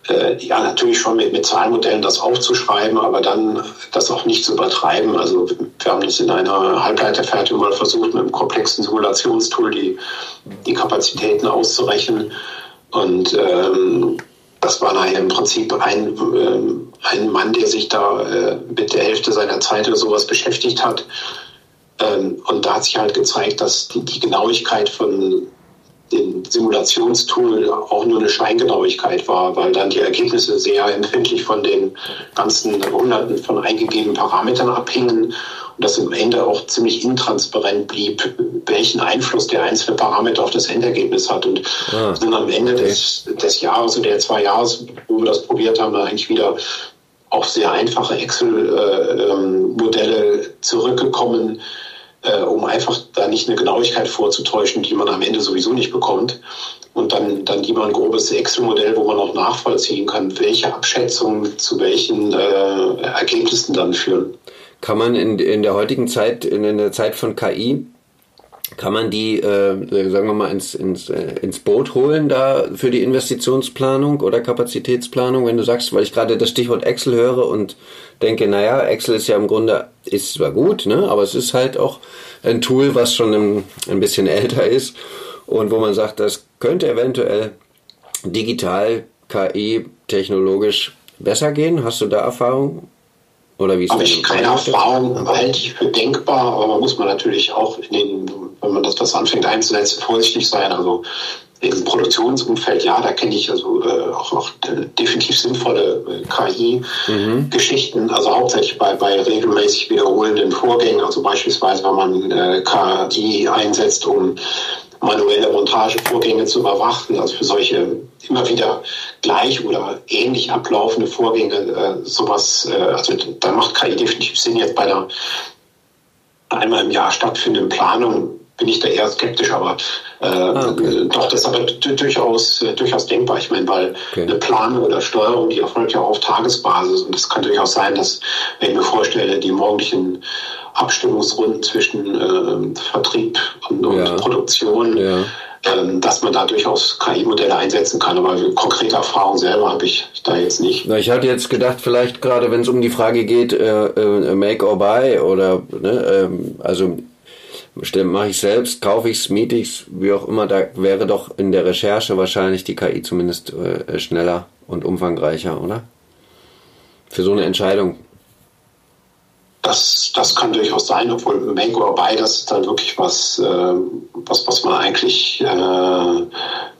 äh, ja, natürlich schon mit, mit Zahlenmodellen das aufzuschreiben, aber dann das auch nicht zu übertreiben. Also wir haben das in einer Halbleiterfertigung mal versucht, mit einem komplexen Simulationstool die, die Kapazitäten auszurechnen. Und ähm, das war nachher im Prinzip ein, äh, ein Mann, der sich da äh, mit der Hälfte seiner Zeit oder sowas beschäftigt hat. Ähm, und da hat sich halt gezeigt, dass die, die Genauigkeit von dem Simulationstool auch nur eine Scheingenauigkeit war, weil dann die Ergebnisse sehr empfindlich von den ganzen Hunderten von eingegebenen Parametern abhingen und dass am Ende auch ziemlich intransparent blieb, welchen Einfluss der einzelne Parameter auf das Endergebnis hat. Und ah, dann am Ende okay. des, des Jahres oder der zwei Jahres, wo wir das probiert haben, dann eigentlich wieder auf sehr einfache Excel-Modelle äh, ähm, zurückgekommen, äh, um einfach da nicht eine Genauigkeit vorzutäuschen, die man am Ende sowieso nicht bekommt. Und dann, dann lieber ein grobes Excel-Modell, wo man auch nachvollziehen kann, welche Abschätzungen zu welchen äh, Ergebnissen dann führen.
Kann man in, in der heutigen Zeit, in der Zeit von KI, kann man die, äh, sagen wir mal, ins, ins, äh, ins Boot holen da für die Investitionsplanung oder Kapazitätsplanung, wenn du sagst, weil ich gerade das Stichwort Excel höre und denke, naja, Excel ist ja im Grunde, ist zwar gut, ne, aber es ist halt auch ein Tool, was schon ein, ein bisschen älter ist und wo man sagt, das könnte eventuell digital, KI, technologisch besser gehen. Hast du da Erfahrung?
Oder wie Habe ich keine Erfahrung, halte ich für denkbar, aber man muss man natürlich auch, den, wenn man das, das anfängt einzusetzen, vorsichtig sein. Also im Produktionsumfeld, ja, da kenne ich also äh, auch, auch definitiv sinnvolle äh, KI-Geschichten, mhm. also hauptsächlich bei, bei regelmäßig wiederholenden Vorgängen, also beispielsweise, wenn man äh, KI einsetzt, um manuelle Montagevorgänge zu überwachen, also für solche immer wieder gleich oder ähnlich ablaufende Vorgänge, äh, sowas, äh, also da macht KI definitiv Sinn jetzt bei der einmal im Jahr stattfindenden Planung bin ich da eher skeptisch, aber äh, ah, okay. doch, das ist aber durchaus, äh, durchaus denkbar. Ich meine, weil okay. eine Planung oder Steuerung, die erfolgt ja auch auf Tagesbasis und es kann durchaus sein, dass, wenn ich mir vorstelle, die morgendlichen Abstimmungsrunden zwischen äh, Vertrieb und, und ja. Produktion, ja. Ähm, dass man da durchaus KI-Modelle einsetzen kann. Aber konkrete Erfahrung selber habe ich da jetzt nicht.
Na, ich hatte jetzt gedacht, vielleicht gerade wenn es um die Frage geht, äh, äh, Make or Buy oder ne, ähm, also mache ich selbst, kaufe ich es, miete ich es, wie auch immer, da wäre doch in der Recherche wahrscheinlich die KI zumindest äh, schneller und umfangreicher, oder? Für so eine Entscheidung.
Das, das kann durchaus sein, obwohl Make or Buy, das ist dann wirklich was, äh, was, was man eigentlich äh,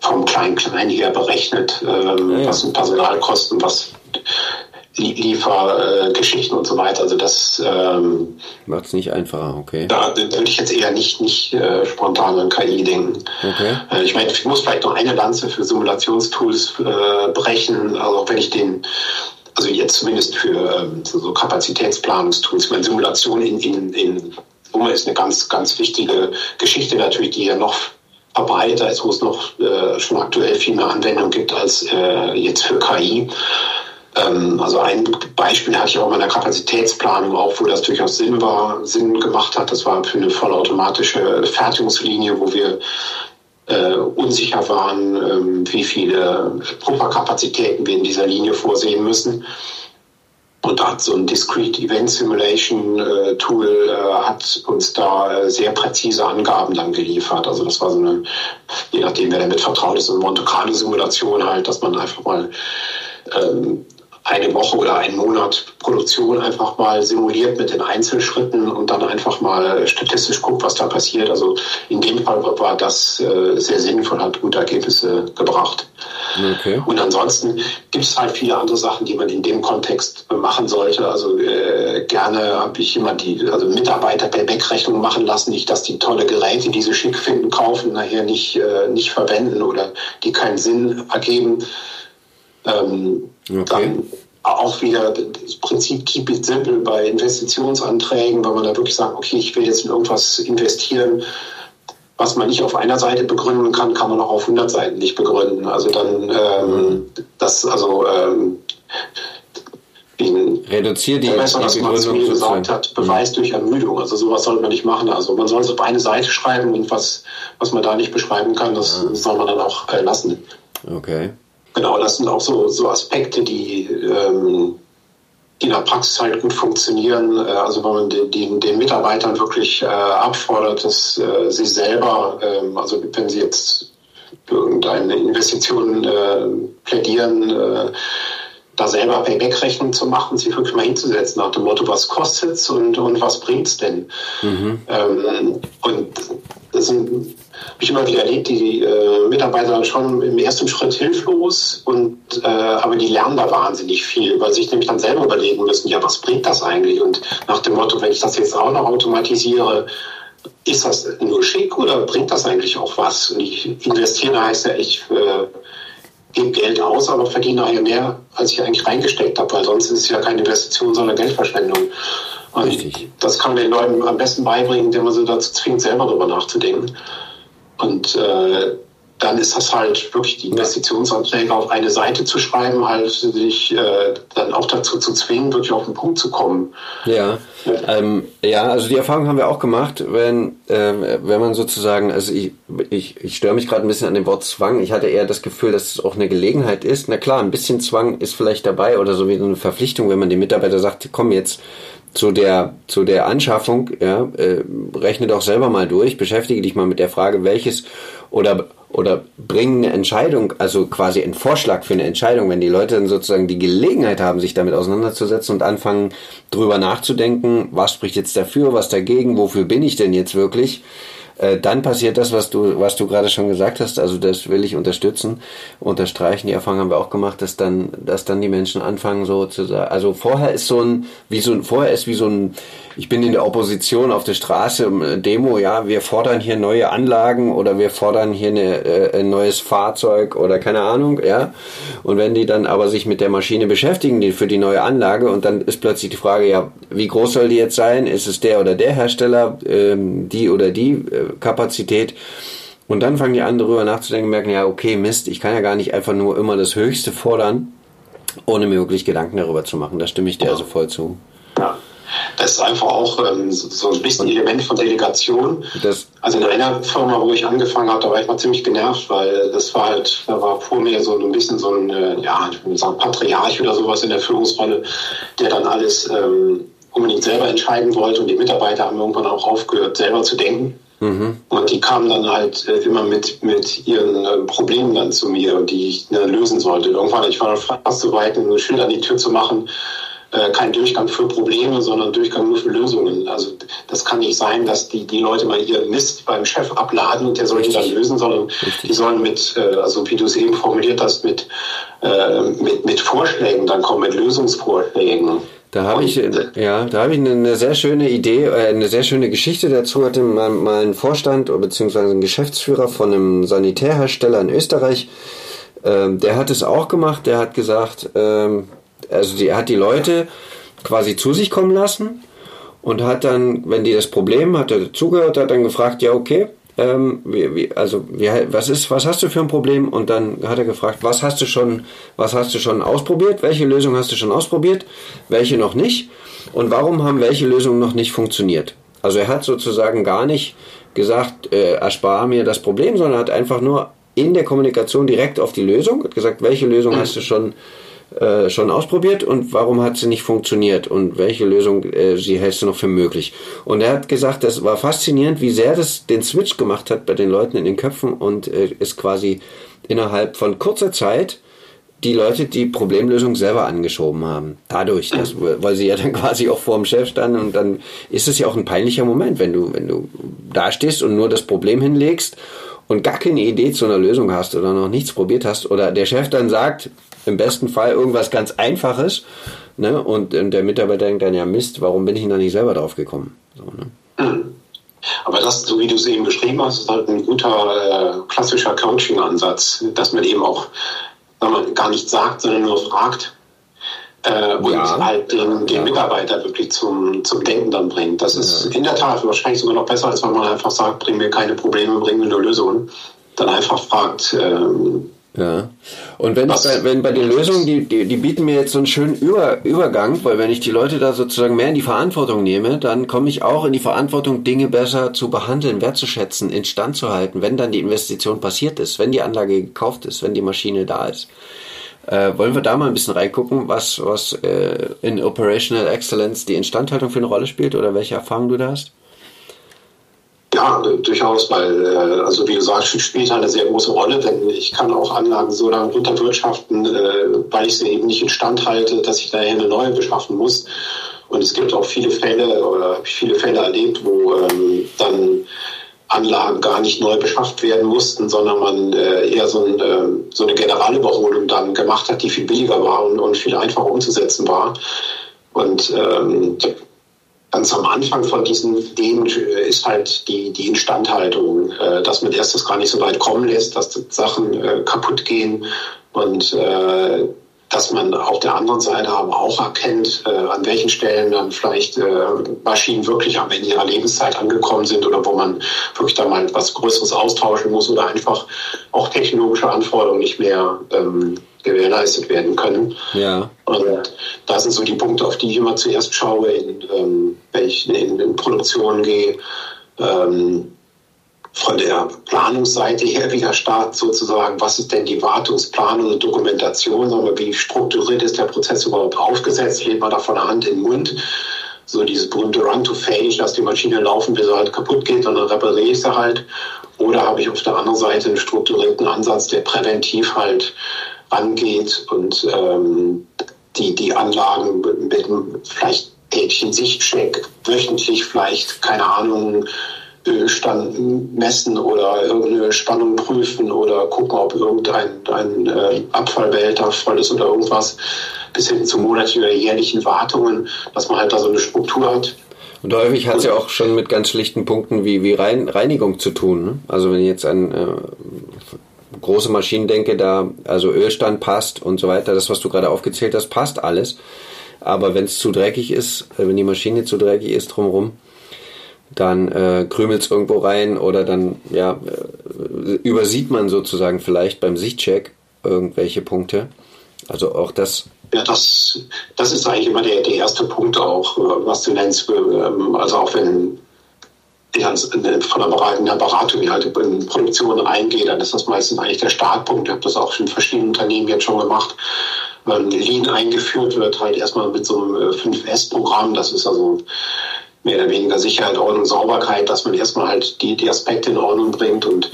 vom Klein-Klein her berechnet, äh, ja, was sind Personalkosten, was Liefergeschichten äh, und so weiter. Also das ähm,
macht es nicht einfacher, okay.
Da würde ich jetzt eher nicht, nicht äh, spontan an KI denken. Okay. Äh, ich meine, ich muss vielleicht noch eine Lanze für Simulationstools äh, brechen. Also wenn ich den also jetzt zumindest für ähm, so Kapazitätsplanungstools, meine Simulation in, in, in Summe ist eine ganz, ganz wichtige Geschichte natürlich, die ja noch verbreiter ist, wo es noch äh, schon aktuell viel mehr Anwendung gibt als äh, jetzt für KI. Ähm, also ein Beispiel hatte ich auch in meiner Kapazitätsplanung auch, wo das durchaus Sinn war, Sinn gemacht hat. Das war für eine vollautomatische Fertigungslinie, wo wir äh, unsicher waren, ähm, wie viele Pufferkapazitäten wir in dieser Linie vorsehen müssen. Und da hat so ein Discrete Event Simulation äh, Tool äh, hat uns da äh, sehr präzise Angaben dann geliefert. Also das war so eine, je nachdem wer damit vertraut ist, eine Monte Carlo Simulation halt, dass man einfach mal ähm, eine Woche oder einen Monat Produktion einfach mal simuliert mit den Einzelschritten und dann einfach mal statistisch guckt, was da passiert. Also in dem Fall war das äh, sehr sinnvoll, hat gute Ergebnisse gebracht. Okay. Und ansonsten gibt es halt viele andere Sachen, die man in dem Kontext machen sollte. Also äh, gerne habe ich immer die also Mitarbeiter per Backrechnung machen lassen, nicht, dass die tolle Geräte, die sie schick finden, kaufen, nachher nicht, äh, nicht verwenden oder die keinen Sinn ergeben. Ähm, okay. Dann auch wieder das Prinzip Keep it simple bei Investitionsanträgen, weil man da wirklich sagt, okay, ich will jetzt in irgendwas investieren, was man nicht auf einer Seite begründen kann, kann man auch auf 100 Seiten nicht begründen. Also dann, ähm, das, also, ähm,
Reduziert die,
Professor, die Begründung zu mir gesagt hat, Beweis mhm. durch Ermüdung. Also sowas sollte man nicht machen. Also man soll es auf eine Seite schreiben und was, was man da nicht beschreiben kann, das ja. soll man dann auch äh, lassen.
Okay.
Genau, das sind auch so, so Aspekte, die, ähm, die in der Praxis halt gut funktionieren. Äh, also wenn man den, den, den Mitarbeitern wirklich äh, abfordert, dass äh, sie selber, ähm, also wenn sie jetzt irgendeine Investition äh, plädieren, äh, da selber Payback-Rechnung zu machen, sich wirklich mal hinzusetzen nach dem Motto, was kostet es und, und was bringt es denn? Mhm. Ähm, und das sind habe ich immer wieder erlebt, die äh, Mitarbeiter schon im ersten Schritt hilflos und äh, aber die lernen da wahnsinnig viel, weil sich nämlich dann selber überlegen müssen, ja, was bringt das eigentlich? Und nach dem Motto, wenn ich das jetzt auch noch automatisiere, ist das nur schick oder bringt das eigentlich auch was? Und ich investiere heißt ja, ich äh, gebe Geld aus, aber verdiene nachher mehr, als ich eigentlich reingesteckt habe, weil sonst ist es ja keine Investition, sondern Geldverschwendung. Und Richtig. das kann man den Leuten am besten beibringen, indem man sie dazu zwingt, selber darüber nachzudenken. Und äh, dann ist das halt wirklich die Investitionsanträge auf eine Seite zu schreiben, halt sich äh, dann auch dazu zu zwingen, wirklich auf den Punkt zu kommen.
Ja, ähm, ja, also die Erfahrung haben wir auch gemacht, wenn, äh, wenn man sozusagen, also ich, ich, ich störe mich gerade ein bisschen an dem Wort Zwang. Ich hatte eher das Gefühl, dass es auch eine Gelegenheit ist. Na klar, ein bisschen Zwang ist vielleicht dabei oder so wie eine Verpflichtung, wenn man dem Mitarbeiter sagt, komm jetzt, zu der, zu der Anschaffung, ja, äh, rechne doch selber mal durch, beschäftige dich mal mit der Frage, welches oder, oder bring eine Entscheidung, also quasi einen Vorschlag für eine Entscheidung, wenn die Leute dann sozusagen die Gelegenheit haben, sich damit auseinanderzusetzen und anfangen, drüber nachzudenken, was spricht jetzt dafür, was dagegen, wofür bin ich denn jetzt wirklich, äh, dann passiert das, was du, was du gerade schon gesagt hast. Also das will ich unterstützen, unterstreichen. Die Erfahrung haben wir auch gemacht, dass dann, dass dann die Menschen anfangen so zu sagen. Also vorher ist so ein, wie so ein, vorher ist wie so ein, ich bin in der Opposition auf der Straße, äh, Demo, ja, wir fordern hier neue Anlagen oder wir fordern hier eine, äh, ein neues Fahrzeug oder keine Ahnung, ja. Und wenn die dann aber sich mit der Maschine beschäftigen, die für die neue Anlage, und dann ist plötzlich die Frage, ja, wie groß soll die jetzt sein? Ist es der oder der Hersteller, ähm, die oder die äh, Kapazität? Und dann fangen die an, darüber nachzudenken, merken, ja, okay, Mist, ich kann ja gar nicht einfach nur immer das Höchste fordern, ohne mir wirklich Gedanken darüber zu machen. Da stimme ich dir also voll zu.
Ja. Das ist einfach auch ähm, so ein bisschen Element von Delegation. Das also in einer Firma, wo ich angefangen habe, da war ich mal ziemlich genervt, weil das war halt, da war vor mir so ein bisschen so ein, äh, ja, ich würde sagen, Patriarch oder sowas in der Führungsrolle, der dann alles ähm, unbedingt selber entscheiden wollte und die Mitarbeiter haben irgendwann auch aufgehört, selber zu denken. Mhm. Und die kamen dann halt äh, immer mit, mit ihren äh, Problemen dann zu mir, die ich äh, lösen sollte. Irgendwann, ich war fast so weit, ein Schild an die Tür zu machen, kein Durchgang für Probleme, sondern Durchgang nur für Lösungen. Also das kann nicht sein, dass die, die Leute mal ihren Mist beim Chef abladen und der soll die dann lösen, sondern die sollen mit, also wie du es eben formuliert hast, mit, mit, mit Vorschlägen dann kommen, mit Lösungsvorschlägen.
Da habe ich, ja, da habe ich eine sehr schöne Idee, eine sehr schöne Geschichte dazu. Hatte mal, ein Vorstand bzw. ein Geschäftsführer von einem Sanitärhersteller in Österreich, ähm, der hat es auch gemacht. Der hat gesagt, ähm, also die hat die Leute quasi zu sich kommen lassen und hat dann, wenn die das Problem hatte, zugehört, hat dann gefragt, ja okay, ähm, wie, wie, also wie, was ist, was hast du für ein Problem? Und dann hat er gefragt, was hast du schon, was hast du schon ausprobiert? Welche Lösung hast du schon ausprobiert? Welche noch nicht? Und warum haben welche Lösungen noch nicht funktioniert? Also er hat sozusagen gar nicht gesagt, äh, erspare mir das Problem, sondern hat einfach nur in der Kommunikation direkt auf die Lösung, gesagt, welche Lösung hast du schon äh, schon ausprobiert und warum hat sie nicht funktioniert und welche Lösung äh, sie hältst du noch für möglich. Und er hat gesagt, das war faszinierend, wie sehr das den Switch gemacht hat bei den Leuten in den Köpfen und äh, ist quasi innerhalb von kurzer Zeit die Leute die Problemlösung selber angeschoben haben. Dadurch, dass, weil sie ja dann quasi auch vor dem Chef standen und dann ist es ja auch ein peinlicher Moment, wenn du, wenn du da stehst und nur das Problem hinlegst und gar keine Idee zu einer Lösung hast oder noch nichts probiert hast oder der Chef dann sagt, im besten Fall irgendwas ganz Einfaches ne, und, und der Mitarbeiter denkt dann, ja Mist, warum bin ich da nicht selber drauf gekommen? So, ne?
Mhm. Aber das, so wie du es eben beschrieben hast, ist halt ein guter äh, klassischer Coaching-Ansatz, dass man eben auch wenn man gar nicht sagt, sondern nur fragt, äh, und ja, halt den, den ja. Mitarbeiter wirklich zum, zum Denken dann bringt. Das ist ja. in der Tat wahrscheinlich sogar noch besser, als wenn man einfach sagt, bring mir keine Probleme, bring mir nur Lösungen. Dann einfach fragt, ähm,
ja. Und wenn, ich bei, wenn bei den Lösungen, die, die, die bieten mir jetzt so einen schönen Über, Übergang, weil wenn ich die Leute da sozusagen mehr in die Verantwortung nehme, dann komme ich auch in die Verantwortung, Dinge besser zu behandeln, wertzuschätzen, instand zu halten, wenn dann die Investition passiert ist, wenn die Anlage gekauft ist, wenn die Maschine da ist. Äh, wollen wir da mal ein bisschen reingucken, was, was äh, in Operational Excellence die Instandhaltung für eine Rolle spielt oder welche Erfahrungen du da hast?
Ja, durchaus, weil, äh, also wie du sagst, spielt halt eine sehr große Rolle, denn ich kann auch Anlagen so lange runterwirtschaften, äh, weil ich sie eben nicht instand halte, dass ich daher eine neue beschaffen muss. Und es gibt auch viele Fälle oder viele Fälle erlebt, wo ähm, dann Anlagen gar nicht neu beschafft werden mussten, sondern man äh, eher so, ein, äh, so, eine Generalüberholung dann gemacht hat, die viel billiger war und, und viel einfacher umzusetzen war. Und ähm, ganz am Anfang von diesen Ideen äh, ist halt die, die Instandhaltung, äh, dass man erst gar nicht so weit kommen lässt, dass Sachen äh, kaputt gehen und dass man auf der anderen Seite aber auch erkennt, an welchen Stellen dann vielleicht Maschinen wirklich am Ende ihrer Lebenszeit angekommen sind oder wo man wirklich da mal was Größeres austauschen muss oder einfach auch technologische Anforderungen nicht mehr ähm, gewährleistet werden können.
Ja.
Und das sind so die Punkte, auf die ich immer zuerst schaue, in, ähm, wenn ich in, in Produktion gehe. Ähm, von der Planungsseite her wieder Start sozusagen, was ist denn die Wartungsplanung und Dokumentation, sondern wie strukturiert ist der Prozess überhaupt aufgesetzt, lebt man da von der Hand in den Mund. So dieses berühmte Run to Fail, lasse die Maschine laufen, bis sie halt kaputt geht und dann repariere ich sie halt. Oder habe ich auf der anderen Seite einen strukturierten Ansatz, der präventiv halt angeht und ähm, die, die Anlagen mit einem vielleicht täglichen Sichtcheck, wöchentlich vielleicht, keine Ahnung, Ölstand messen oder irgendeine Spannung prüfen oder gucken, ob irgendein ein, äh, Abfallbehälter voll ist oder irgendwas, bis hin zu monatlichen oder jährlichen Wartungen, dass man halt da so eine Struktur hat.
Und häufig hat es ja auch schon mit ganz schlichten Punkten wie, wie Reinigung zu tun. Ne? Also wenn jetzt ein äh, große Maschinen denke, da also Ölstand passt und so weiter, das, was du gerade aufgezählt hast, passt alles. Aber wenn es zu dreckig ist, äh, wenn die Maschine zu dreckig ist drumherum, dann äh, krümelt es irgendwo rein oder dann ja, äh, übersieht man sozusagen vielleicht beim Sichtcheck irgendwelche Punkte. Also auch das.
Ja, das, das ist eigentlich immer der, der erste Punkt auch, äh, was du nennst. Ähm, also auch wenn ja, von der Beratung halt in Produktion reingehe, dann ist das meistens eigentlich der Startpunkt. Ich habe das auch in verschiedenen Unternehmen jetzt schon gemacht. Wenn Lean eingeführt wird, halt erstmal mit so einem 5S-Programm, äh, das ist also mehr oder weniger Sicherheit, Ordnung, Sauberkeit, dass man erstmal halt die, die Aspekte in Ordnung bringt und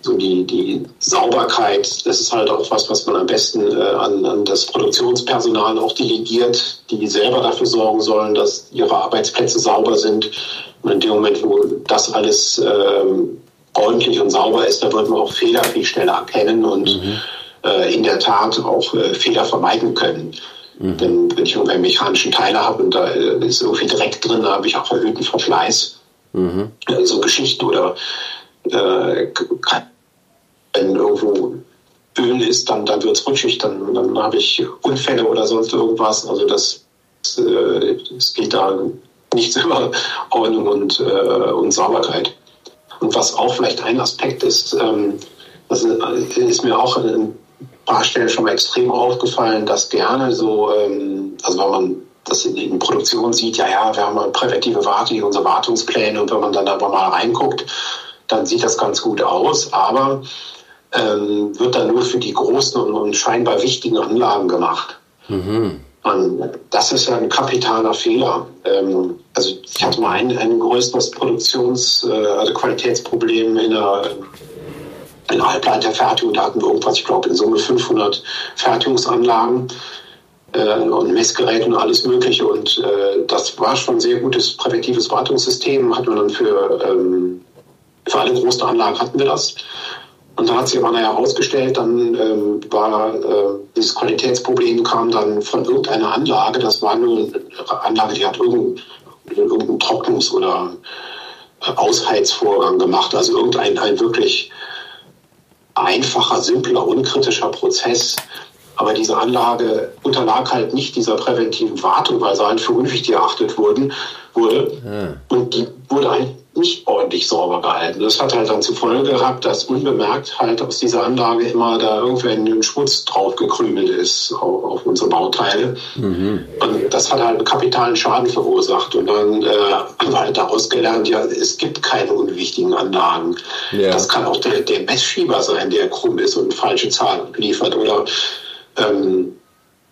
so die, die Sauberkeit, das ist halt auch was, was man am besten äh, an, an das Produktionspersonal auch delegiert, die selber dafür sorgen sollen, dass ihre Arbeitsplätze sauber sind und in dem Moment, wo das alles ähm, ordentlich und sauber ist, da wird man auch Fehler viel schneller erkennen und mhm. äh, in der Tat auch äh, Fehler vermeiden können. Mhm. Denn wenn ich irgendwelche mechanischen Teile habe und da äh, ist irgendwie Dreck drin, da habe ich auch erhöhten Verschleiß. Mhm. So Geschichten oder äh, wenn irgendwo Öl ist, dann, dann wird es rutschig, dann, dann habe ich Unfälle oder sonst irgendwas. Also das, äh, es geht da nichts über Ordnung und, äh, und Sauberkeit. Und was auch vielleicht ein Aspekt ist, ähm, das ist mir auch ein paar Stellen schon mal extrem aufgefallen, dass gerne so, ähm, also wenn man das in, in Produktion sieht, ja, ja, wir haben präventive Wartung, unsere Wartungspläne und wenn man dann aber mal reinguckt, dann sieht das ganz gut aus, aber ähm, wird dann nur für die großen und, und scheinbar wichtigen Anlagen gemacht. Mhm. Und das ist ja ein kapitaler Fehler. Ähm, also ich hatte mal ein, ein größeres Produktions-, äh, also Qualitätsproblem in der, in der Halbleiterfertigung. Da hatten wir irgendwas, ich glaube, in Summe 500 Fertigungsanlagen äh, und Messgeräte und alles Mögliche. Und äh, das war schon ein sehr gutes präventives Wartungssystem. Hatten wir dann für, ähm, für alle großen Anlagen hatten wir das. Und da hat sich aber nachher herausgestellt, dann ähm, war äh, dieses Qualitätsproblem kam dann von irgendeiner Anlage. Das war nur eine Anlage, die hat irgendeinen irgendein Trocknungs- oder äh, Ausheizvorgang gemacht. Also irgendein ein wirklich einfacher, simpler, unkritischer Prozess. Aber diese Anlage unterlag halt nicht dieser präventiven Wartung, weil sie halt für unwichtig erachtet wurden, wurde. Ja. Und die wurde halt nicht ordentlich sauber gehalten. Das hat halt dann zur Folge gehabt, dass unbemerkt halt aus dieser Anlage immer da irgendwie ein Schmutz drauf gekrümelt ist auf, auf unsere Bauteile. Mhm. Und das hat halt einen kapitalen Schaden verursacht. Und dann äh, haben wir halt daraus gelernt, ja, es gibt keine unwichtigen Anlagen. Ja. Das kann auch der, der Messschieber sein, der krumm ist und falsche Zahlen liefert oder ähm,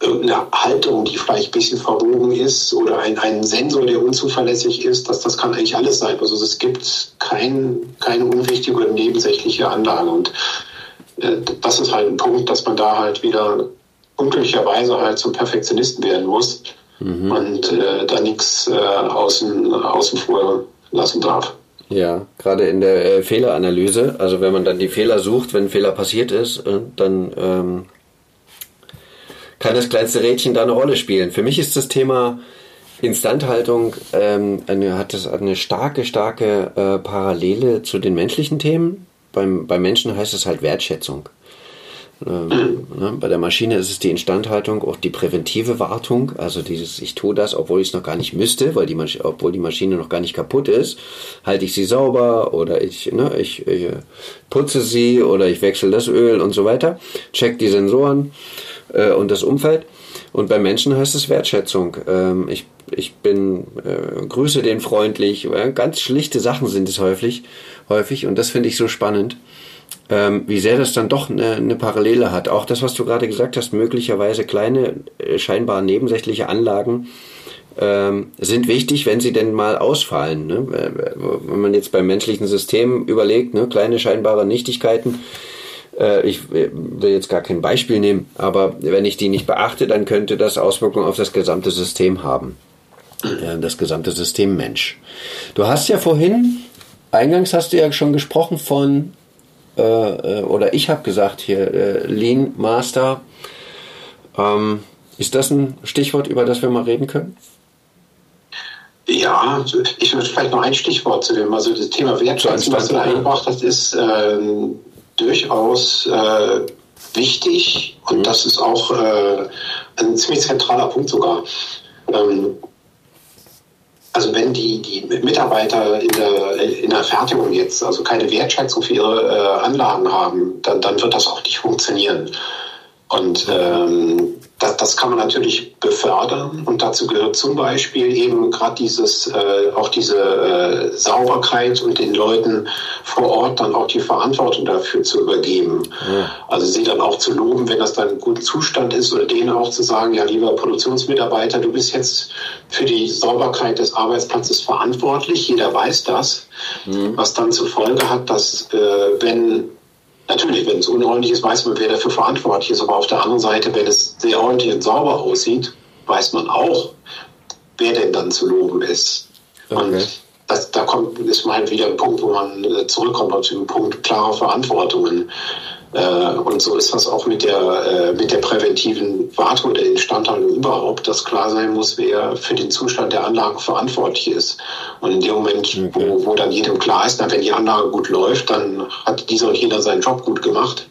irgendeine Haltung, die vielleicht ein bisschen verbogen ist oder ein, ein Sensor, der unzuverlässig ist, das, das kann eigentlich alles sein. Also es gibt kein, keine unwichtige oder nebensächliche Anlage. Und äh, das ist halt ein Punkt, dass man da halt wieder unglücklicherweise halt zum Perfektionisten werden muss mhm. und äh, da nichts äh, außen, außen vor lassen darf.
Ja, gerade in der äh, Fehleranalyse, also wenn man dann die Fehler sucht, wenn ein Fehler passiert ist, äh, dann ähm, kann das kleinste Rädchen da eine Rolle spielen. Für mich ist das Thema Instandhaltung ähm, eine, hat das eine starke, starke äh, Parallele zu den menschlichen Themen. Beim, beim Menschen heißt es halt Wertschätzung. Ähm, ne? Bei der Maschine ist es die Instandhaltung, auch die präventive Wartung, also dieses, ich tue das, obwohl ich es noch gar nicht müsste, weil die Masch obwohl die Maschine noch gar nicht kaputt ist, halte ich sie sauber oder ich, ne, ich, ich putze sie oder ich wechsle das Öl und so weiter, check die Sensoren äh, und das Umfeld. Und bei Menschen heißt es Wertschätzung. Ähm, ich, ich bin, äh, grüße den freundlich. Äh, ganz schlichte Sachen sind es häufig, häufig. Und das finde ich so spannend, ähm, wie sehr das dann doch eine, eine Parallele hat. Auch das, was du gerade gesagt hast, möglicherweise kleine, äh, scheinbar nebensächliche Anlagen, ähm, sind wichtig, wenn sie denn mal ausfallen. Ne? Wenn man jetzt beim menschlichen System überlegt, ne? kleine scheinbare Nichtigkeiten, äh, ich will jetzt gar kein Beispiel nehmen, aber wenn ich die nicht beachte, dann könnte das Auswirkungen auf das gesamte System haben. Äh, das gesamte System Mensch. Du hast ja vorhin, eingangs hast du ja schon gesprochen von, äh, oder ich habe gesagt hier, Lean Master. Ähm, ist das ein Stichwort, über das wir mal reden können?
Ja, ich würde vielleicht noch ein Stichwort zu dem, also das Thema Wertschätzung, was du da eingebracht hast, ist ähm, durchaus äh, wichtig und mhm. das ist auch äh, ein ziemlich zentraler Punkt sogar. Ähm, also wenn die, die Mitarbeiter in der, in der Fertigung jetzt also keine Wertschätzung für ihre äh, Anlagen haben, dann, dann wird das auch nicht funktionieren. Und ähm, das, das kann man natürlich befördern und dazu gehört zum Beispiel eben gerade dieses, äh, auch diese äh, Sauberkeit und den Leuten vor Ort dann auch die Verantwortung dafür zu übergeben. Ja. Also sie dann auch zu loben, wenn das dann ein guter Zustand ist oder denen auch zu sagen, ja lieber Produktionsmitarbeiter, du bist jetzt für die Sauberkeit des Arbeitsplatzes verantwortlich, jeder weiß das, mhm. was dann zur Folge hat, dass äh, wenn Natürlich, wenn es unordentlich ist, weiß man, wer dafür verantwortlich ist. Aber auf der anderen Seite, wenn es sehr ordentlich und sauber aussieht, weiß man auch, wer denn dann zu loben ist. Okay. Und das, da kommt, ist mal wieder ein Punkt, wo man äh, zurückkommt auf den Punkt klare Verantwortungen. Äh, und so ist das auch mit der, äh, mit der präventiven Wartung der Instandhaltung überhaupt, dass klar sein muss, wer für den Zustand der Anlagen verantwortlich ist. Und in dem Moment, okay. wo, wo dann jedem klar ist, na, wenn die Anlage gut läuft, dann hat dieser und jener seinen Job gut gemacht.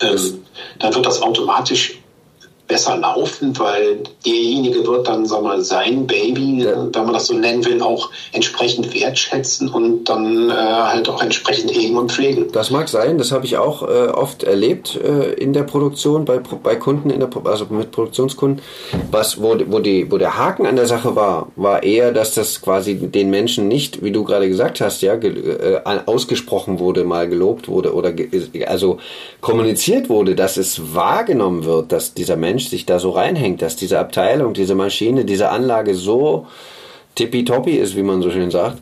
ähm, dann wird das automatisch besser laufen, weil derjenige wird dann, sag mal, sein Baby, ja. wenn man das so nennen will, auch entsprechend wertschätzen und dann äh, halt auch entsprechend hegen und pflegen.
Das mag sein, das habe ich auch äh, oft erlebt äh, in der Produktion, bei, bei Kunden, in der, also mit Produktionskunden. Was, wo, wo, die, wo der Haken an der Sache war, war eher, dass das quasi den Menschen nicht, wie du gerade gesagt hast, ja, äh, ausgesprochen wurde, mal gelobt wurde oder also kommuniziert wurde, dass es wahrgenommen wird, dass dieser Mensch Mensch sich da so reinhängt, dass diese Abteilung, diese Maschine, diese Anlage so tippitoppi ist, wie man so schön sagt,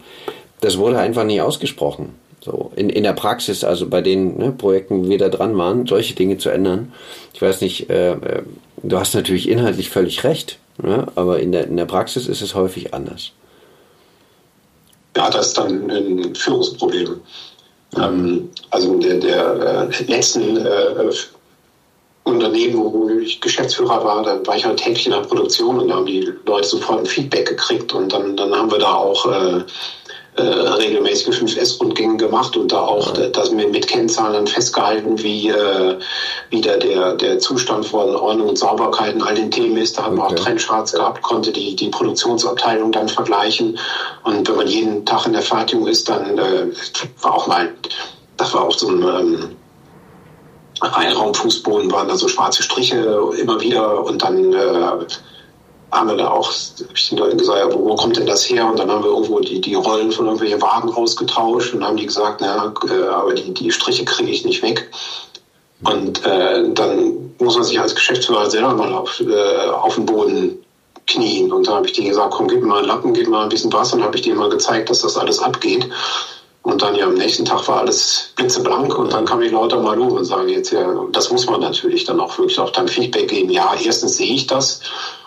das wurde einfach nie ausgesprochen. So in, in der Praxis, also bei den ne, Projekten, wo wir da dran waren, solche Dinge zu ändern. Ich weiß nicht, äh, äh, du hast natürlich inhaltlich völlig recht, ne, aber in der, in der Praxis ist es häufig anders.
Ja, das ist dann ein Führungsproblem. Ähm, also der, der äh, letzten äh, Unternehmen, wo ich Geschäftsführer war, da war ich halt täglich in der Produktion und da haben die Leute sofort ein Feedback gekriegt und dann, dann haben wir da auch äh, äh, regelmäßige 5S-Rundgänge gemacht und da auch das mit, Kennzahlen dann festgehalten, wie, äh, wie der, der, der Zustand von Ordnung und Sauberkeit in all den Themen ist. Da haben okay. wir auch Trendcharts gehabt, konnte die, die Produktionsabteilung dann vergleichen. Und wenn man jeden Tag in der Fertigung ist, dann äh, war auch mal, das war auch so ein ähm, Reihenraumfußboden waren da so schwarze Striche immer wieder und dann äh, haben wir da auch, habe ich den Leuten gesagt, ja, wo, wo, kommt denn das her? Und dann haben wir irgendwo die, die Rollen von irgendwelchen Wagen ausgetauscht und haben die gesagt, naja, äh, aber die, die Striche kriege ich nicht weg. Und äh, dann muss man sich als Geschäftsführer selber mal auf, äh, auf den Boden knien. Und dann habe ich denen gesagt, komm, gib mir mal einen Lappen, gib mir mal ein bisschen Wasser. Und habe ich denen mal gezeigt, dass das alles abgeht. Und dann ja am nächsten Tag war alles blitzeblank und dann kam ich lauter mal um und sage jetzt ja, das muss man natürlich dann auch wirklich auch dann Feedback geben. Ja, erstens sehe ich das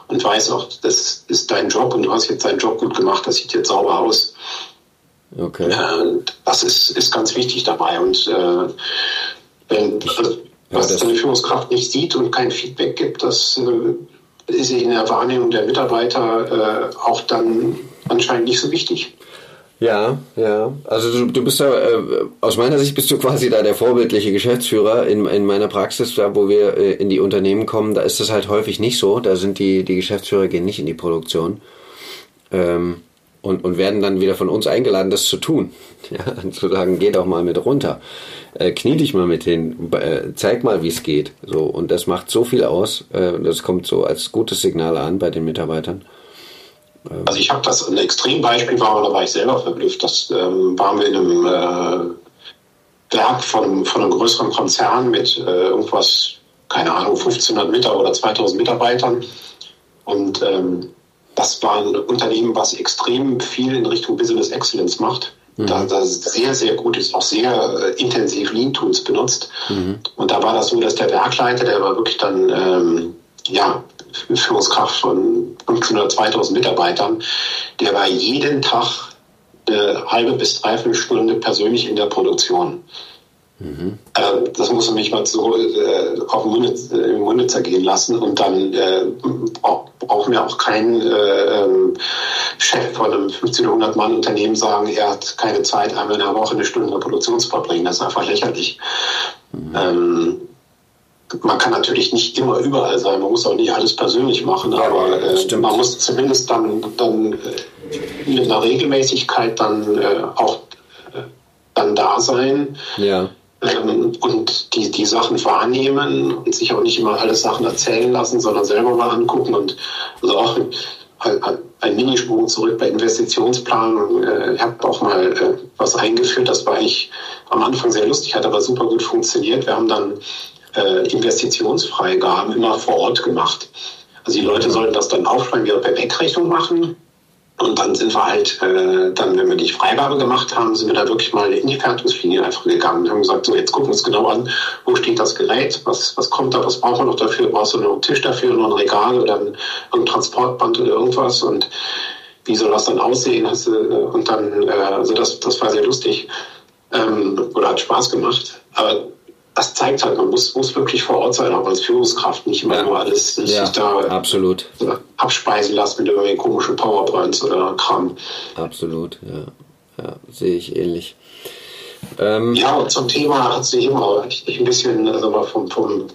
und weiß auch, das ist dein Job und du hast jetzt deinen Job gut gemacht, das sieht jetzt sauber aus. Okay. Das ist, ist ganz wichtig dabei und äh, wenn, also, was ja, eine Führungskraft nicht sieht und kein Feedback gibt, das äh, ist in der Wahrnehmung der Mitarbeiter äh, auch dann anscheinend nicht so wichtig.
Ja, ja. Also du, du bist da, äh, aus meiner Sicht bist du quasi da der vorbildliche Geschäftsführer in, in meiner Praxis, da wo wir äh, in die Unternehmen kommen, da ist das halt häufig nicht so. Da sind die, die Geschäftsführer gehen nicht in die Produktion. Ähm, und, und werden dann wieder von uns eingeladen, das zu tun. Ja, zu sagen, geh doch mal mit runter. Äh, knie dich mal mit hin, äh, zeig mal, wie es geht. So, und das macht so viel aus. Äh, das kommt so als gutes Signal an bei den Mitarbeitern.
Also ich habe das ein Extrembeispiel war, da war ich selber verblüfft. Das ähm, waren wir in einem äh, Werk von, von einem größeren Konzern mit äh, irgendwas, keine Ahnung, 1500 Mitarbeiter oder 2000 Mitarbeitern. Und ähm, das war ein Unternehmen, was extrem viel in Richtung Business Excellence macht. Mhm. Da, das sehr, sehr gut ist, auch sehr äh, intensiv Lean-Tools benutzt. Mhm. Und da war das so, dass der Werkleiter, der war wirklich dann ähm, ja, Führungskraft von 500, 2000 Mitarbeitern, der war jeden Tag eine halbe bis dreiviertel Stunde persönlich in der Produktion. Mhm. Äh, das muss man mich mal so äh, auf den Munde, äh, im Munde zergehen lassen und dann äh, brauchen wir auch kein äh, ähm, Chef von einem 1500 Mann Unternehmen sagen, er hat keine Zeit, einmal in der Woche eine Stunde in der Produktion zu verbringen. Das ist einfach lächerlich. Mhm. Ähm, man kann natürlich nicht immer überall sein, man muss auch nicht alles persönlich machen, aber äh, man muss zumindest dann, dann äh, mit einer Regelmäßigkeit dann äh, auch äh, dann da sein. Ja. Ähm, und die, die Sachen wahrnehmen und sich auch nicht immer alle Sachen erzählen lassen, sondern selber mal angucken und also auch ein, Minisprung zurück bei Investitionsplanung. Äh, ich habe auch mal äh, was eingeführt, das war eigentlich am Anfang sehr lustig, hat aber super gut funktioniert. Wir haben dann äh, Investitionsfreigaben immer vor Ort gemacht. Also die Leute sollten das dann aufschreiben, ihre Per-Weg-Rechnung machen. Und dann sind wir halt, äh, dann, wenn wir die Freigabe gemacht haben, sind wir da wirklich mal in die Fertigungslinie einfach gegangen und haben gesagt, so jetzt gucken wir uns genau an, wo steht das Gerät, was, was kommt da, was brauchen wir noch dafür, brauchst du noch einen Tisch dafür, noch ein Regal oder ein, ein Transportband oder irgendwas und wie soll das dann aussehen? Hast du, und dann, äh, also das, das war sehr lustig ähm, oder hat Spaß gemacht. Aber das zeigt halt, man muss, muss wirklich vor Ort sein, auch als Führungskraft, nicht immer ja. nur alles sich
ja, da absolut.
abspeisen lassen mit irgendwelchen komischen Powerpoints oder Kram.
Absolut, ja. ja sehe ich ähnlich.
Ähm, ja, und zum Thema hat sich immer ein bisschen also mal vom, vom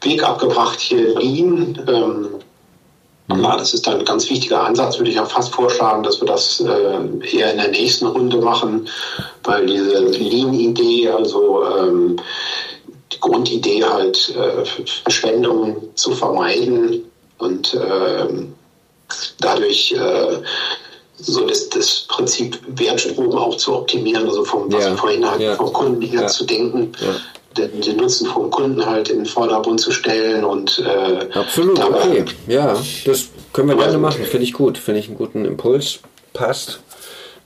Weg abgebracht hier Lean. Ähm, mhm. ja, das ist ein ganz wichtiger Ansatz, würde ich auch fast vorschlagen, dass wir das äh, eher in der nächsten Runde machen, weil diese Lean-Idee, also ähm, Grundidee halt, äh, Verschwendung zu vermeiden und äh, dadurch äh, so das, das Prinzip Wertstrom auch zu optimieren, also vom, was ja. vorhin halt ja. vom Kunden her ja. zu denken. Den, den, Nutzen vom Kunden halt in den Vordergrund zu stellen und
äh, absolut dabei, okay ja das können wir gerne machen finde ich gut finde ich einen guten Impuls passt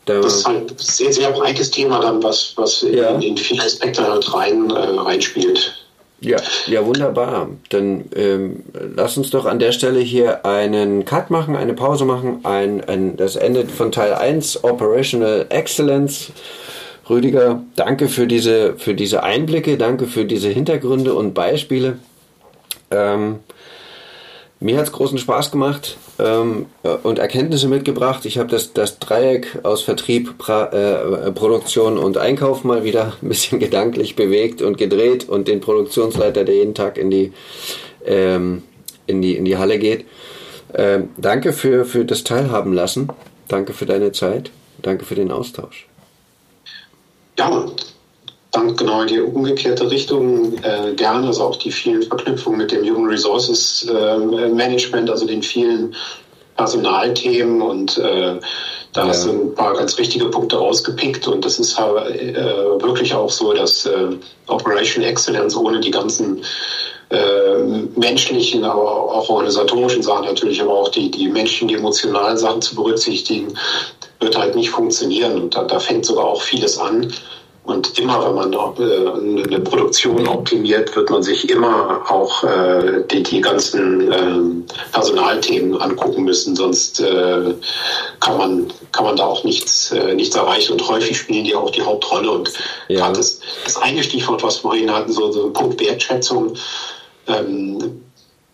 da das ist halt ein sehr sehr breites Thema dann was was in, in viele Aspekte halt rein äh, reinspielt
ja, ja, wunderbar. Dann ähm, lass uns doch an der Stelle hier einen Cut machen, eine Pause machen. Ein, ein, das Ende von Teil 1, Operational Excellence. Rüdiger, danke für diese, für diese Einblicke, danke für diese Hintergründe und Beispiele. Ähm, mir hat es großen Spaß gemacht ähm, äh, und Erkenntnisse mitgebracht. Ich habe das, das Dreieck aus Vertrieb, pra, äh, Produktion und Einkauf mal wieder ein bisschen gedanklich bewegt und gedreht und den Produktionsleiter, der jeden Tag in die, ähm, in die, in die Halle geht. Ähm, danke für, für das Teilhaben lassen. Danke für deine Zeit. Danke für den Austausch.
Ja, dann genau in die umgekehrte Richtung äh, gerne, also auch die vielen Verknüpfungen mit dem Human Resources äh, Management, also den vielen Personalthemen und äh, da ja. hast du ein paar ganz wichtige Punkte rausgepickt und das ist äh, wirklich auch so, dass äh, Operation Excellence ohne die ganzen äh, menschlichen, aber auch organisatorischen Sachen natürlich, aber auch die, die menschlichen, die emotionalen Sachen zu berücksichtigen, wird halt nicht funktionieren und da, da fängt sogar auch vieles an. Und immer, wenn man äh, eine Produktion optimiert, wird man sich immer auch äh, die, die ganzen äh, Personalthemen angucken müssen, sonst äh, kann, man, kann man da auch nichts, nichts erreichen. Und häufig spielen die auch die Hauptrolle. Und ja. gerade das, das eine Stichwort, was wir vorhin hatten, so, so ein Punkt Wertschätzung, ähm,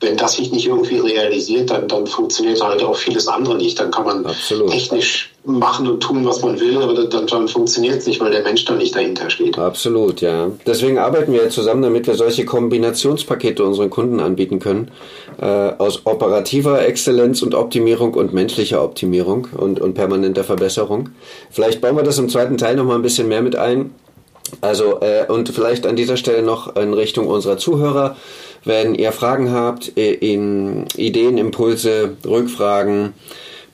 wenn das sich nicht irgendwie realisiert, dann, dann funktioniert halt auch vieles andere nicht. Dann kann man Absolut. technisch machen und tun, was man will, aber dann, dann funktioniert es nicht, weil der Mensch dann nicht dahinter steht.
Absolut, ja. Deswegen arbeiten wir zusammen, damit wir solche Kombinationspakete unseren Kunden anbieten können. Äh, aus operativer Exzellenz und Optimierung und menschlicher Optimierung und, und permanenter Verbesserung. Vielleicht bauen wir das im zweiten Teil nochmal ein bisschen mehr mit ein. Also, äh, und vielleicht an dieser Stelle noch in Richtung unserer Zuhörer. Wenn ihr Fragen habt, äh, in Ideen, Impulse, Rückfragen,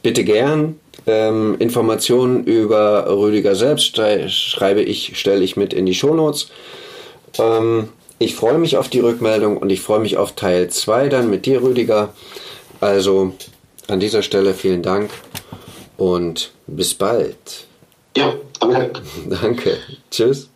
bitte gern. Ähm, Informationen über Rüdiger selbst schreibe ich, stelle ich mit in die Shownotes. Ähm, ich freue mich auf die Rückmeldung und ich freue mich auf Teil 2 dann mit dir, Rüdiger. Also an dieser Stelle vielen Dank und bis bald.
Ja, danke.
Danke. Tschüss.